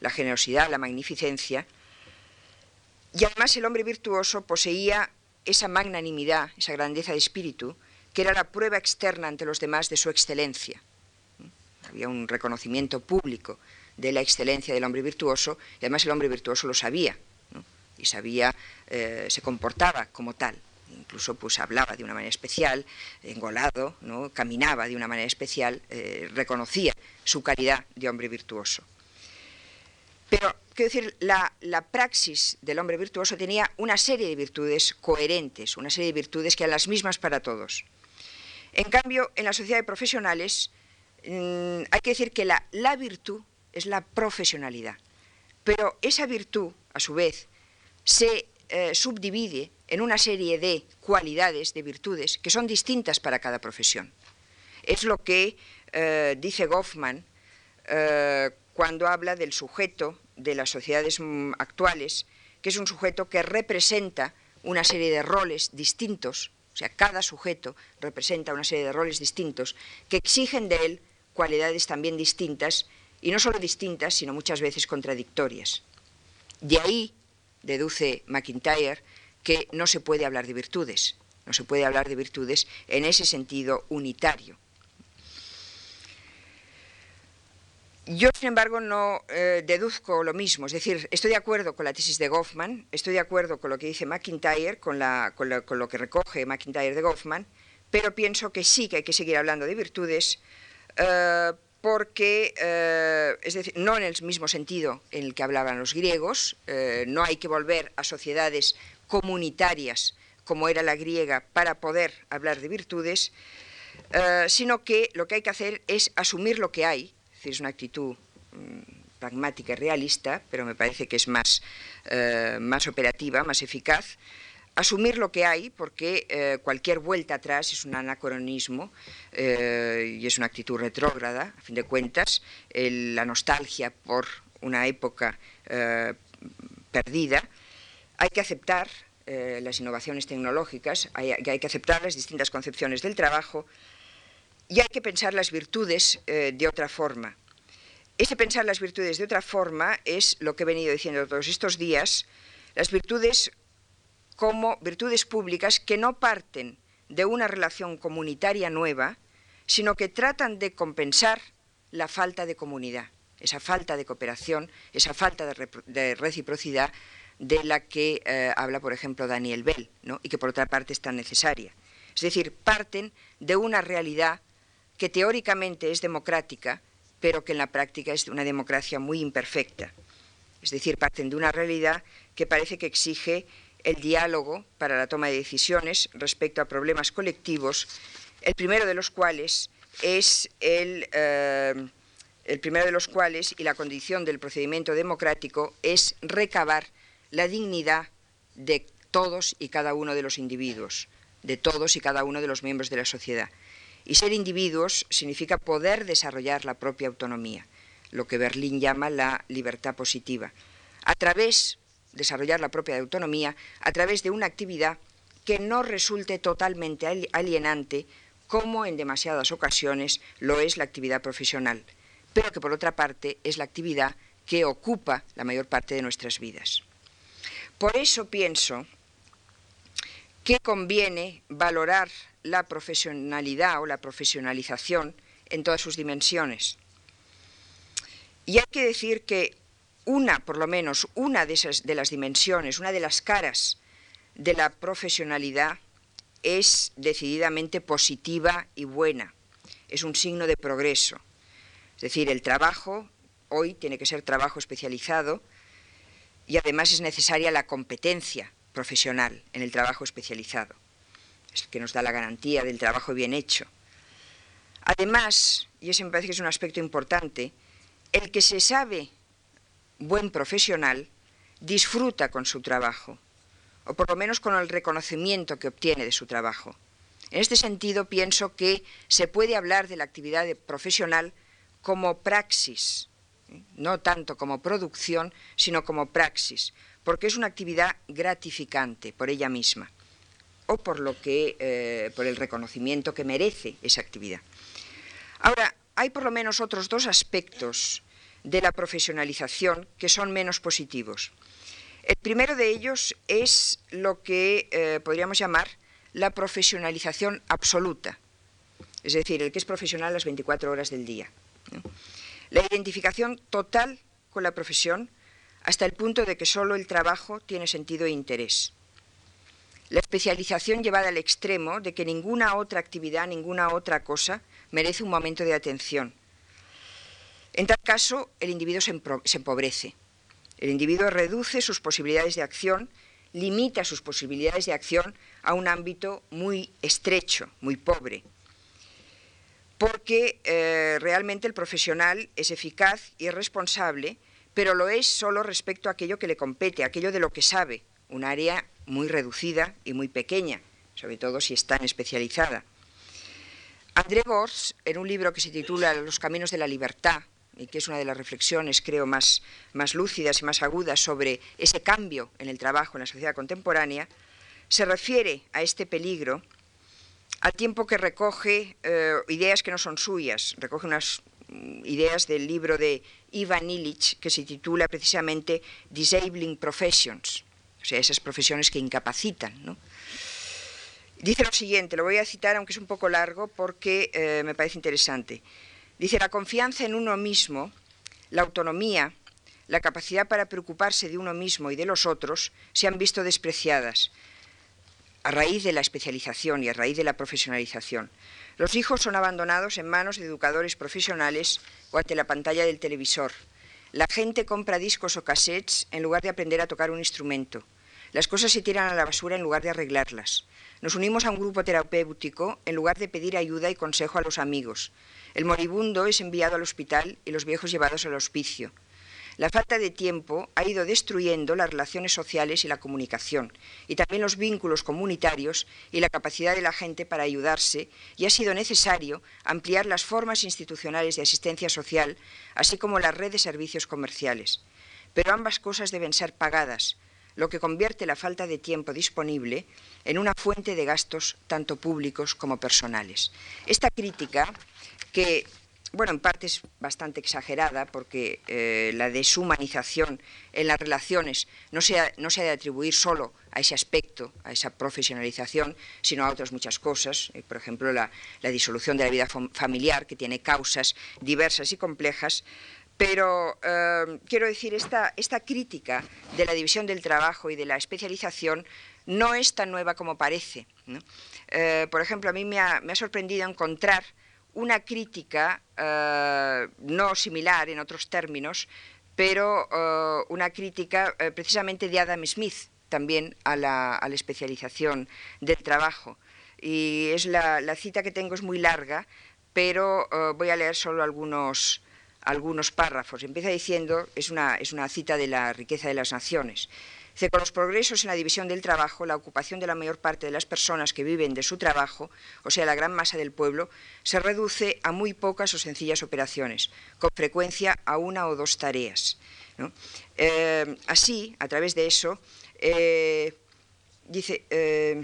la generosidad, la magnificencia, y además el hombre virtuoso poseía esa magnanimidad, esa grandeza de espíritu, que era la prueba externa ante los demás de su excelencia. Había un reconocimiento público de la excelencia del hombre virtuoso, y además el hombre virtuoso lo sabía y sabía, eh, se comportaba como tal. Incluso pues hablaba de una manera especial, engolado, ¿no? caminaba de una manera especial, eh, reconocía su calidad de hombre virtuoso. Pero, quiero decir, la, praxis del hombre virtuoso tenía una serie de virtudes coherentes, una serie de virtudes que eran las mismas para todos. En cambio, en la sociedad de profesionales mm, hay que decir que la, la virtud es la profesionalidad. Pero esa virtud, a su vez, se eh, subdivide en una serie de cualidades, de virtudes, que son distintas para cada profesión. Es lo que eh, dice Goffman eh, cuando habla del sujeto de las sociedades mm, actuales, que es un sujeto que representa una serie de roles distintos O sea, cada sujeto representa una serie de roles distintos que exigen de él cualidades también distintas, y no solo distintas, sino muchas veces contradictorias. De ahí deduce McIntyre que no se puede hablar de virtudes, no se puede hablar de virtudes en ese sentido unitario. Yo, sin embargo, no eh, deduzco lo mismo. Es decir, estoy de acuerdo con la tesis de Goffman, estoy de acuerdo con lo que dice McIntyre, con, lo, que recoge McIntyre de Goffman, pero pienso que sí que hay que seguir hablando de virtudes, eh, porque, eh, es decir, no en el mismo sentido en el que hablaban los griegos, no hay que volver a sociedades comunitarias como era la griega para poder hablar de virtudes, sino que lo que hay que hacer es asumir lo que hay es una actitud mm, pragmática y realista, pero me parece que es más, eh, más operativa, más eficaz, asumir lo que hay, porque eh, cualquier vuelta atrás es un anacronismo eh, y es una actitud retrógrada, a fin de cuentas, la nostalgia por una época perdida. Hay que aceptar las innovaciones tecnológicas, hay, que aceptar las distintas concepciones del trabajo, y hay que pensar las virtudes eh, de otra forma. Ese pensar las virtudes de otra forma es lo que he venido diciendo todos estos días, las virtudes como virtudes públicas que no parten de una relación comunitaria nueva, sino que tratan de compensar la falta de comunidad, esa falta de cooperación, esa falta de, reciprocidad de la que eh, habla, por ejemplo, Daniel Bell, y que por otra parte es tan necesaria. Es decir, parten de una realidad que teóricamente es democrática, pero que en la práctica es una democracia muy imperfecta. Es decir, parten de una realidad que parece que exige el diálogo para la toma de decisiones respecto a problemas colectivos, el primero de los cuales es el, eh, el primero de los cuales y la condición del procedimiento democrático es recabar la dignidad de todos y cada uno de los individuos, de todos y cada uno de los miembros de la sociedad. Y ser individuos significa poder desarrollar la propia autonomía, lo que Berlín llama la libertad positiva. A través, desarrollar la propia autonomía, a través de una actividad que no resulte totalmente alienante, como en demasiadas ocasiones lo es la actividad profesional, pero que por otra parte es la actividad que ocupa la mayor parte de nuestras vidas. Por eso pienso que conviene valorar la profesionalidad o la profesionalización en todas sus dimensiones. Y hay que decir que una, por lo menos, una de, esas, de las dimensiones, una de las caras de la profesionalidad es decididamente positiva y buena. Es un signo de progreso. Es decir, el trabajo hoy tiene que ser trabajo especializado y además es necesaria la competencia profesional en el trabajo especializado que nos da la garantía del trabajo bien hecho. Además, y ese me parece que es un aspecto importante, el que se sabe buen profesional disfruta con su trabajo, o por lo menos con el reconocimiento que obtiene de su trabajo. En este sentido, pienso que se puede hablar de la actividad profesional como praxis, ¿eh? no tanto como producción, sino como praxis, porque es una actividad gratificante por ella misma o por, lo que, eh, por el reconocimiento que merece esa actividad. Ahora, hay por lo menos otros dos aspectos de la profesionalización que son menos positivos. El primero de ellos es lo que eh, podríamos llamar la profesionalización absoluta, es decir, el que es profesional las 24 horas del día. La identificación total con la profesión hasta el punto de que solo el trabajo tiene sentido e interés. La especialización llevada al extremo de que ninguna otra actividad, ninguna otra cosa merece un momento de atención. En tal caso, el individuo se empobrece. El individuo reduce sus posibilidades de acción, limita sus posibilidades de acción a un ámbito muy estrecho, muy pobre. Porque eh, realmente el profesional es eficaz y es responsable, pero lo es solo respecto a aquello que le compete, aquello de lo que sabe, un área muy reducida y muy pequeña, sobre todo si es tan especializada. André Gors, en un libro que se titula Los caminos de la libertad, y que es una de las reflexiones, creo, más, más lúcidas y más agudas sobre ese cambio en el trabajo en la sociedad contemporánea, se refiere a este peligro al tiempo que recoge eh, ideas que no son suyas, recoge unas mm, ideas del libro de Ivan Illich que se titula precisamente Disabling Professions, o sea, esas profesiones que incapacitan. Dice lo siguiente, lo voy a citar aunque es un poco largo porque eh, me parece interesante. Dice, la confianza en uno mismo, la autonomía, la capacidad para preocuparse de uno mismo y de los otros se han visto despreciadas a raíz de la especialización y a raíz de la profesionalización. Los hijos son abandonados en manos de educadores profesionales o ante la pantalla del televisor. La gente compra discos o cassettes en lugar de aprender a tocar un instrumento. Las cosas se tiran a la basura en lugar de arreglarlas. Nos unimos a un grupo terapéutico en lugar de pedir ayuda y consejo a los amigos. El moribundo es enviado al hospital y los viejos llevados al hospicio. La falta de tiempo ha ido destruyendo las relaciones sociales y la comunicación, y también los vínculos comunitarios y la capacidad de la gente para ayudarse, y ha sido necesario ampliar las formas institucionales de asistencia social, así como la red de servicios comerciales. Pero ambas cosas deben ser pagadas, lo que convierte la falta de tiempo disponible en una fuente de gastos tanto públicos como personales. Esta crítica, que bueno, en parte es bastante exagerada porque eh, la deshumanización en las relaciones no se, ha, no se, ha, de atribuir solo a ese aspecto, a esa profesionalización, sino a otras muchas cosas. Eh, por ejemplo, la, la, disolución de la vida familiar, que tiene causas diversas y complejas. Pero eh, quiero decir, esta, esta crítica de la división del trabajo y de la especialización no es tan nueva como parece. ¿no? Eh, por ejemplo, a mí me ha, me ha sorprendido encontrar una crítica uh, no similar en otros términos, pero uh, una crítica uh, precisamente de Adam Smith también a la, a la, especialización del trabajo. Y es la, la, cita que tengo es muy larga, pero voy a leer solo algunos, algunos párrafos. Empieza diciendo, es una, es una cita de la riqueza de las naciones. Dice, con los progresos en la división del trabajo, la ocupación de la mayor parte de las personas que viven de su trabajo, o sea, la gran masa del pueblo, se reduce a muy pocas o sencillas operaciones, con frecuencia a una o dos tareas. Eh, así, a través de eso, eh, dice... Eh,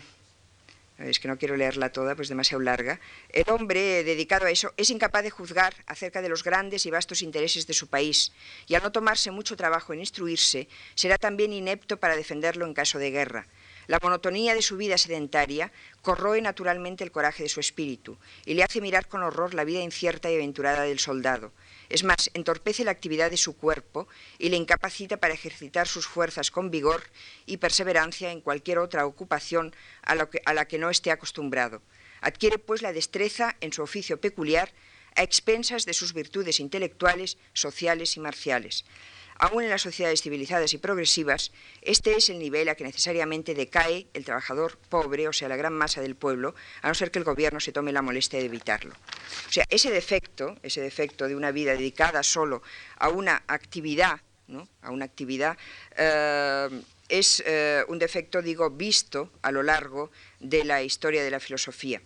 es que no quiero leerla toda, pues es demasiado larga, el hombre dedicado a eso es incapaz de juzgar acerca de los grandes y vastos intereses de su país, y al no tomarse mucho trabajo en instruirse, será también inepto para defenderlo en caso de guerra. La monotonía de su vida sedentaria corroe naturalmente el coraje de su espíritu y le hace mirar con horror la vida incierta y aventurada del soldado. Es más, entorpece la actividad de su cuerpo y le incapacita para ejercitar sus fuerzas con vigor y perseverancia en cualquier otra ocupación a, la que no esté acostumbrado. Adquiere, pues, la destreza en su oficio peculiar a expensas de sus virtudes intelectuales, sociales y marciales. Aún en las sociedades civilizadas y progresivas, este es el nivel a que necesariamente decae el trabajador pobre, o sea, la gran masa del pueblo, a no ser que el gobierno se tome la molestia de evitarlo. O sea, ese defecto, ese defecto de una vida dedicada solo a una actividad, ¿no? a una actividad, eh, es eh, un defecto, digo, visto a lo largo de la historia de la filosofía.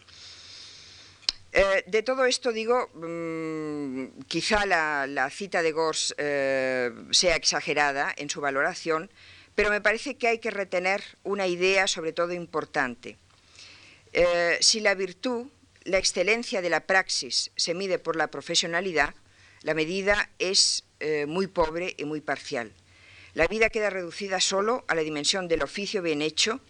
Eh, de todo esto digo, mmm, quizá la, cita de Gors eh, sea exagerada en su valoración, pero me parece que hay que retener una idea sobre todo importante. Eh, si la virtud, la excelencia de la praxis se mide por la profesionalidad, la medida es muy pobre y muy parcial. La vida queda reducida solo a la dimensión del oficio bien hecho,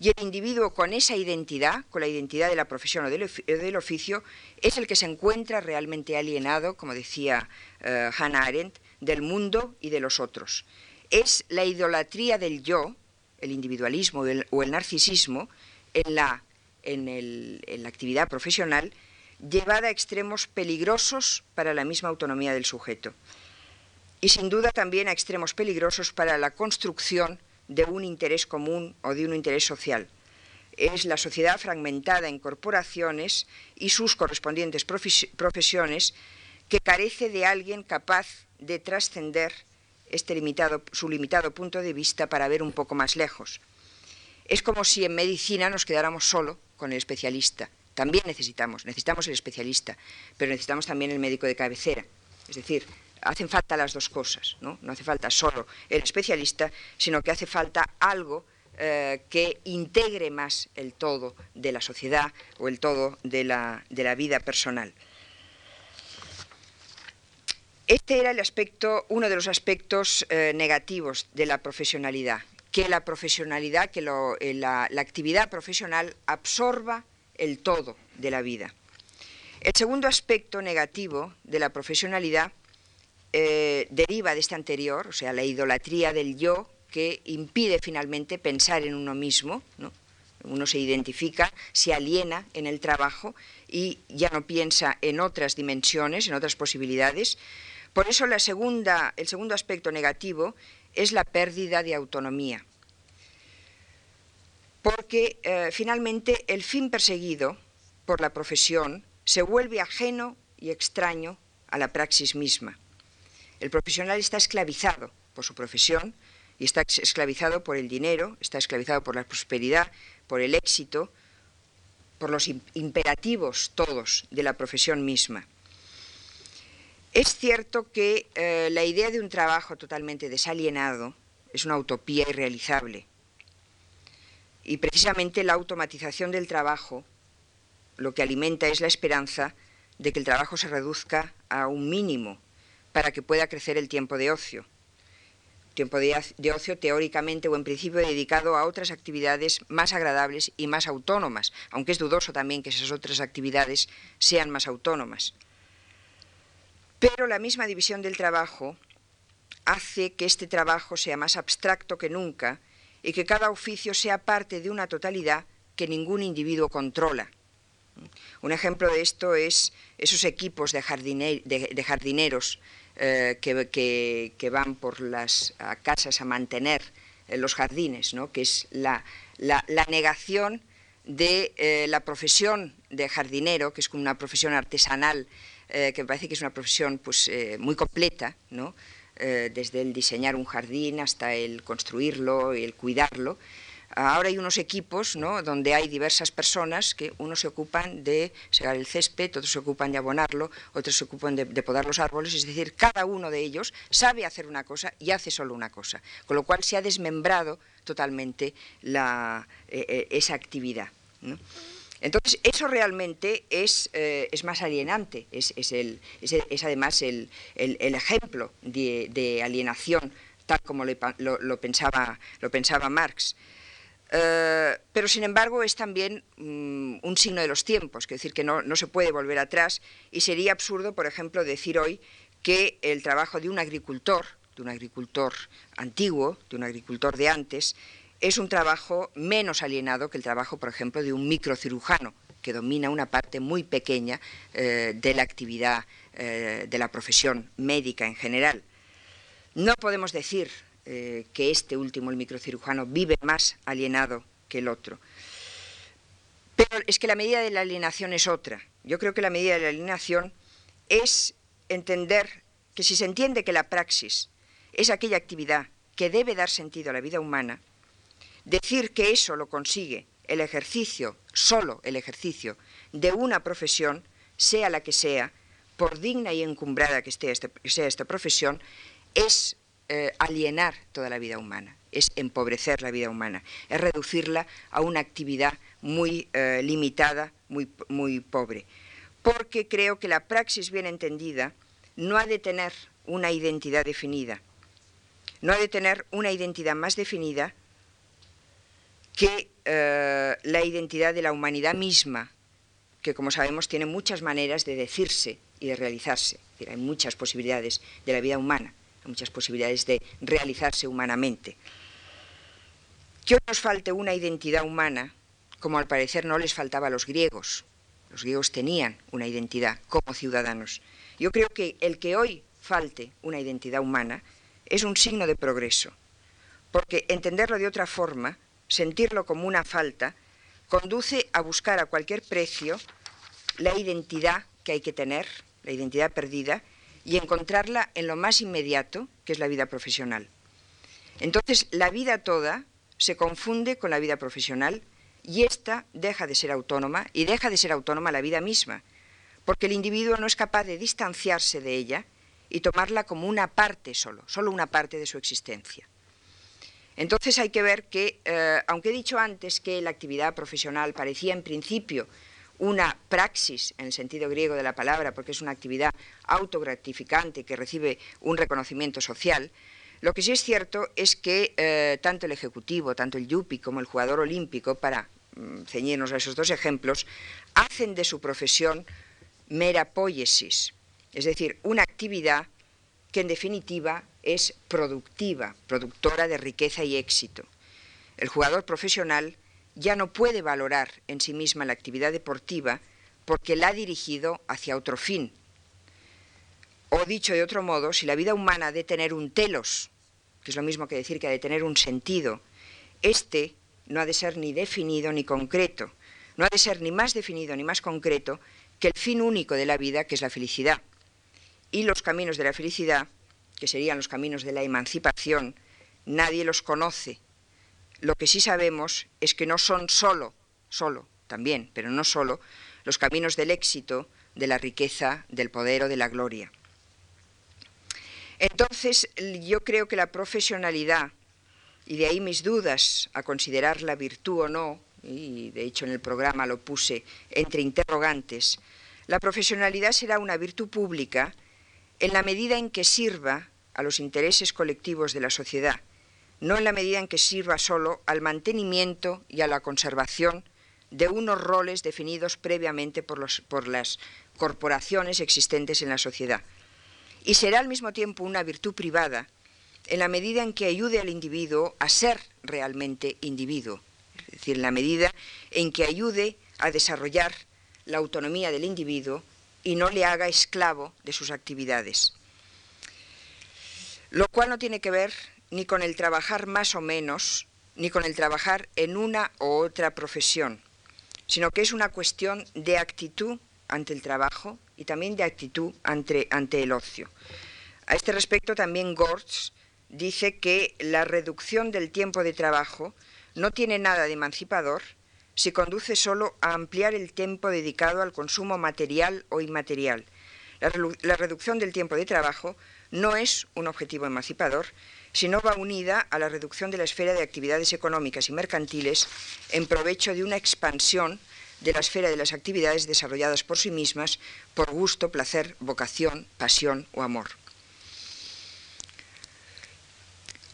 y el individuo con esa identidad, con la identidad de la profesión o del oficio, es el que se encuentra realmente alienado, como decía uh, Hannah Arendt, del mundo y de los otros. Es la idolatría del yo, el individualismo o el narcisismo, en la, en la actividad profesional, llevada a extremos peligrosos para la misma autonomía del sujeto. Y sin duda también a extremos peligrosos para la construcción de un interés común o de un interés social. Es la sociedad fragmentada en corporaciones y sus correspondientes profesiones que carece de alguien capaz de trascender este limitado, su limitado punto de vista para ver un poco más lejos. Es como si en medicina nos quedáramos solo con el especialista. También necesitamos, necesitamos el especialista, pero necesitamos también el médico de cabecera. Es decir, hacen falta las dos cosas, ¿no? No hace falta solo el especialista, sino que hace falta algo eh, que integre más el todo de la sociedad o el todo de la, vida personal. Este era el aspecto, uno de los aspectos eh, negativos de la profesionalidad, que la profesionalidad, que eh, la, actividad profesional absorba el todo de la vida. El segundo aspecto negativo de la profesionalidad deriva de este anterior, o sea, la idolatría del yo que impide finalmente pensar en uno mismo, uno se identifica, se aliena en el trabajo y ya no piensa en otras dimensiones, en otras posibilidades. Por eso la segunda, el segundo aspecto negativo es la pérdida de autonomía. Porque eh, finalmente el fin perseguido por la profesión se vuelve ajeno y extraño a la praxis misma. El profesional está esclavizado por su profesión, y está esclavizado por el dinero, está esclavizado por la prosperidad, por el éxito, por los imperativos todos de la profesión misma. Es cierto que eh, la idea de un trabajo totalmente desalienado es una utopía irrealizable. Y precisamente la automatización del trabajo lo que alimenta es la esperanza de que el trabajo se reduzca a un mínimo para que pueda crecer el tiempo de ocio tiempo de, ocio teóricamente o en principio dedicado a otras actividades más agradables y más autónomas, aunque es dudoso también que esas otras actividades sean más autónomas. Pero la misma división del trabajo hace que este trabajo sea más abstracto que nunca y que cada oficio sea parte de una totalidad que ningún individuo controla. Un ejemplo de esto es esos equipos de, jardineros eh, que, van por las casas a mantener eh, los jardines, ¿no? que es la, negación de eh, la profesión de jardinero, que es una profesión artesanal, que me parece que es una profesión pues, muy completa, ¿no? desde el diseñar un jardín hasta el construirlo y el cuidarlo, Ahora hay unos equipos ¿no? donde hay diversas personas que unos se ocupan de segar el césped, otros se ocupan de abonarlo, otros se ocupan de, podar los árboles, es decir, cada uno de ellos sabe hacer una cosa y hace solo una cosa, con lo cual se ha desmembrado totalmente eh, eh, esa actividad. Entonces, eso realmente es, eh, más alienante, es, además el, ejemplo de, alienación, tal como lo, pensaba, lo pensaba Marx. Eh, pero sin embargo es también mm, un signo de los tiempos, es decir, que no, se puede volver atrás y sería absurdo, por ejemplo, decir hoy que el trabajo de un agricultor, de un agricultor antiguo, de un agricultor de antes, es un trabajo menos alienado que el trabajo, por ejemplo, de un microcirujano, que domina una parte muy pequeña eh, de la actividad eh, de la profesión médica en general. No podemos decir eh, que este último, el microcirujano, vive más alienado que el otro. Pero es que la medida de la alienación es otra. Yo creo que la medida de la alienación es entender que si se entiende que la praxis es aquella actividad que debe dar sentido a la vida humana, decir que eso lo consigue el ejercicio, solo el ejercicio, de una profesión, sea la que sea, por digna y encumbrada que, esté este, sea esta profesión, es eh, alienar toda la vida humana, es empobrecer la vida humana, es reducirla a una actividad muy eh, limitada, muy, muy pobre. Porque creo que la praxis bien entendida no ha de tener una identidad definida, no ha de tener una identidad más definida que eh, la identidad de la humanidad misma, que como sabemos tiene muchas maneras de decirse y de realizarse. hay muchas posibilidades de la vida humana muchas posibilidades de realizarse humanamente. Que hoy nos falte una identidad humana, como al parecer no les faltaba a los griegos. Los griegos tenían una identidad como ciudadanos. Yo creo que el que hoy falte una identidad humana es un signo de progreso, porque entenderlo de otra forma, sentirlo como una falta, conduce a buscar a cualquier precio la identidad que hay que tener, la identidad perdida, y encontrarla en lo más inmediato, que es la vida profesional. Entonces, la vida toda se confunde con la vida profesional y ésta deja de ser autónoma y deja de ser autónoma la vida misma, porque el individuo no es capaz de distanciarse de ella y tomarla como una parte solo, solo una parte de su existencia. Entonces hay que ver que, eh, aunque he dicho antes que la actividad profesional parecía en principio una praxis en el sentido griego de la palabra, porque es una actividad autogratificante que recibe un reconocimiento social, lo que sí es cierto es que eh, tanto el ejecutivo, tanto el yupi como el jugador olímpico, para mm, ceñirnos a esos dos ejemplos, hacen de su profesión mera poiesis, es decir, una actividad que en definitiva es productiva, productora de riqueza y éxito. El jugador profesional ya no puede valorar en sí misma la actividad deportiva porque la ha dirigido hacia otro fin. O dicho de otro modo, si la vida humana ha de tener un telos, que es lo mismo que decir que ha de tener un sentido, este no ha de ser ni definido ni concreto, no ha de ser ni más definido ni más concreto que el fin único de la vida, que es la felicidad. Y los caminos de la felicidad que serían los caminos de la emancipación, nadie los conoce. Lo que sí sabemos es que no son solo, solo, también, pero no solo, los caminos del éxito, de la riqueza, del poder o de la gloria. Entonces, yo creo que la profesionalidad, y de ahí mis dudas a considerar la virtud o no, y de hecho en el programa lo puse entre interrogantes, la profesionalidad será una virtud pública en la medida en que sirva a los intereses colectivos de la sociedad, no en la medida en que sirva solo al mantenimiento y a la conservación de unos roles definidos previamente por, las corporaciones existentes en la sociedad. Y será al mismo tiempo una virtud privada en la medida en que ayude al individuo a ser realmente individuo, es decir, en la medida en que ayude a desarrollar la autonomía del individuo y no le haga esclavo de sus actividades. Lo cual no tiene que ver ni con el trabajar más o menos, ni con el trabajar en una u otra profesión, sino que es una cuestión de actitud ante el trabajo y también de actitud ante, ante el ocio. A este respecto también Gortz dice que la reducción del tiempo de trabajo no tiene nada de emancipador si conduce solo a ampliar el tiempo dedicado al consumo material o inmaterial. La, reducción del tiempo de trabajo no es un objetivo emancipador, sino va unida a la reducción de la esfera de actividades económicas y mercantiles en provecho de una expansión de la esfera de las actividades desarrolladas por sí mismas por gusto, placer, vocación, pasión o amor.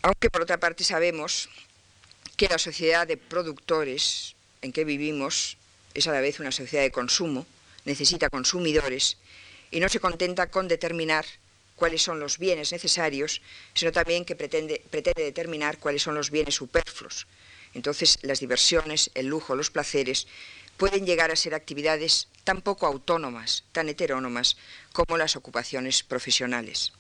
Aunque por otra parte sabemos que la sociedad de productores en que vivimos es a la vez una sociedad de consumo, necesita consumidores y no se contenta con determinar cuáles son los bienes necesarios, sino también que pretende, pretende determinar cuáles son los bienes superfluos. Entonces, las diversiones, el lujo, los placeres pueden llegar a ser actividades tan poco autónomas, tan heterónomas, como las ocupaciones profesionales.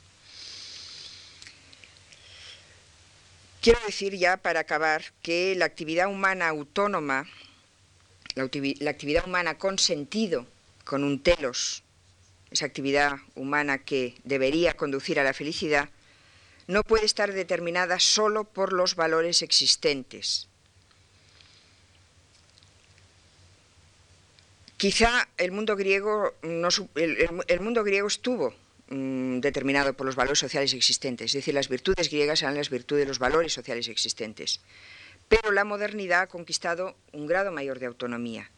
Quiero decir ya para acabar que la actividad humana autónoma la, actividad humana con sentido, con un telos, esa actividad humana que debería conducir a la felicidad, no puede estar determinada solo por los valores existentes. Quizá el mundo griego, estuvo mm, determinado por los valores sociales existentes, es decir, las virtudes griegas eran las virtudes de los valores sociales existentes. Pero la modernidad ha conquistado un grado mayor de autonomía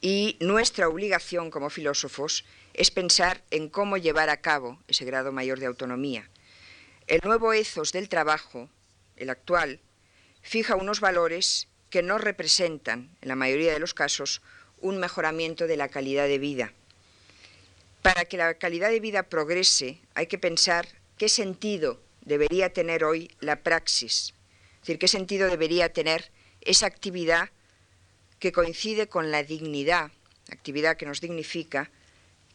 y nuestra obligación como filósofos es pensar en cómo llevar a cabo ese grado mayor de autonomía. El nuevo ethos del trabajo, el actual, fija unos valores que no representan, en la mayoría de los casos, un mejoramiento de la calidad de vida. Para que la calidad de vida progrese, hay que pensar qué sentido debería tener hoy la praxis, es decir, qué sentido debería tener esa actividad que coincide con la dignidad, actividad que nos dignifica,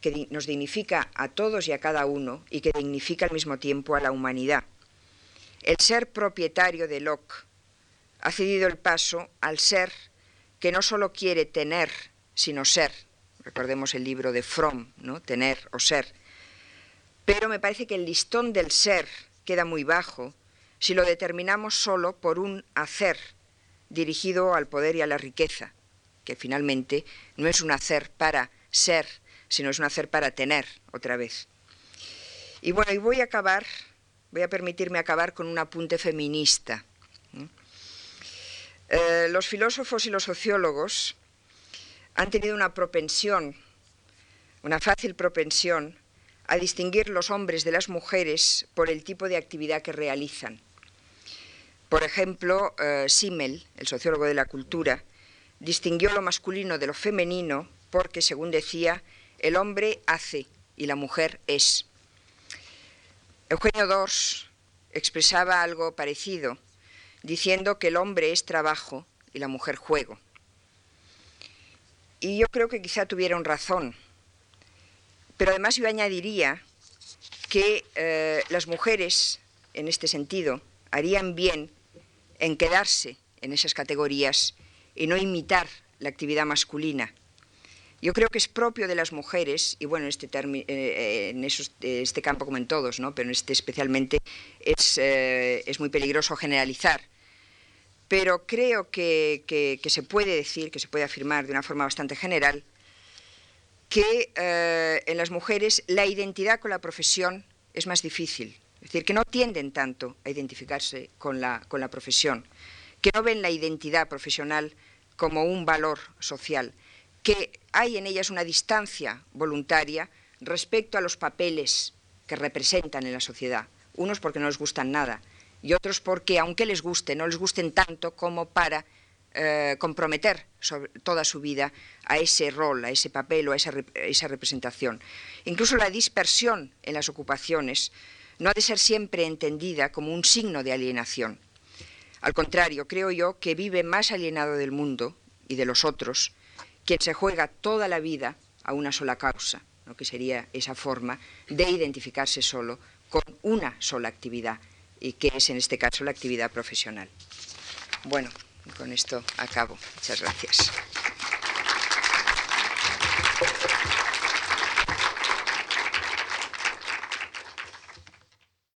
que nos dignifica a todos y a cada uno y que dignifica al mismo tiempo a la humanidad. El ser propietario de Locke ha cedido el paso al ser que no solo quiere tener, sino ser. Recordemos el libro de Fromm, ¿no? Tener o ser. Pero me parece que el listón del ser queda muy bajo si lo determinamos solo por un hacer dirigido al poder y a la riqueza, que finalmente no es un hacer para ser, sino es un hacer para tener otra vez. Y bueno, y voy a acabar, voy a permitirme acabar con un apunte feminista. Eh, los filósofos y los sociólogos han tenido una propensión, una fácil propensión, a distinguir los hombres de las mujeres por el tipo de actividad que realizan. Por ejemplo, eh, Simmel, el sociólogo de la cultura, distinguió lo masculino de lo femenino porque, según decía, el hombre hace y la mujer es. Eugenio Dors expresaba algo parecido, diciendo que el hombre es trabajo y la mujer juego. Y yo creo que quizá tuvieron razón. Pero además yo añadiría que eh, las mujeres, en este sentido, harían bien en quedarse en esas categorías y no imitar la actividad masculina. Yo creo que es propio de las mujeres, y bueno, en este, eh, en este campo como en todos, ¿no? pero en este especialmente es, eh, es muy peligroso generalizar, pero creo que, se puede decir, que se puede afirmar de una forma bastante general, que eh, en las mujeres la identidad con la profesión es más difícil. Es decir, que no tienden tanto a identificarse con la, con la profesión, que no ven la identidad profesional como un valor social, que hay en ellas una distancia voluntaria respecto a los papeles que representan en la sociedad. Unos porque no les gustan nada y otros porque, aunque les guste, no les gusten tanto como para eh, comprometer toda su vida a ese rol, a ese papel o a esa, esa, representación. Incluso la dispersión en las ocupaciones no ha de ser siempre entendida como un signo de alienación. Al contrario, creo yo que vive más alienado del mundo y de los otros quien se juega toda la vida a una sola causa, lo que sería esa forma de identificarse solo con una sola actividad, y que es en este caso la actividad profesional. Bueno, con esto acabo. Muchas gracias.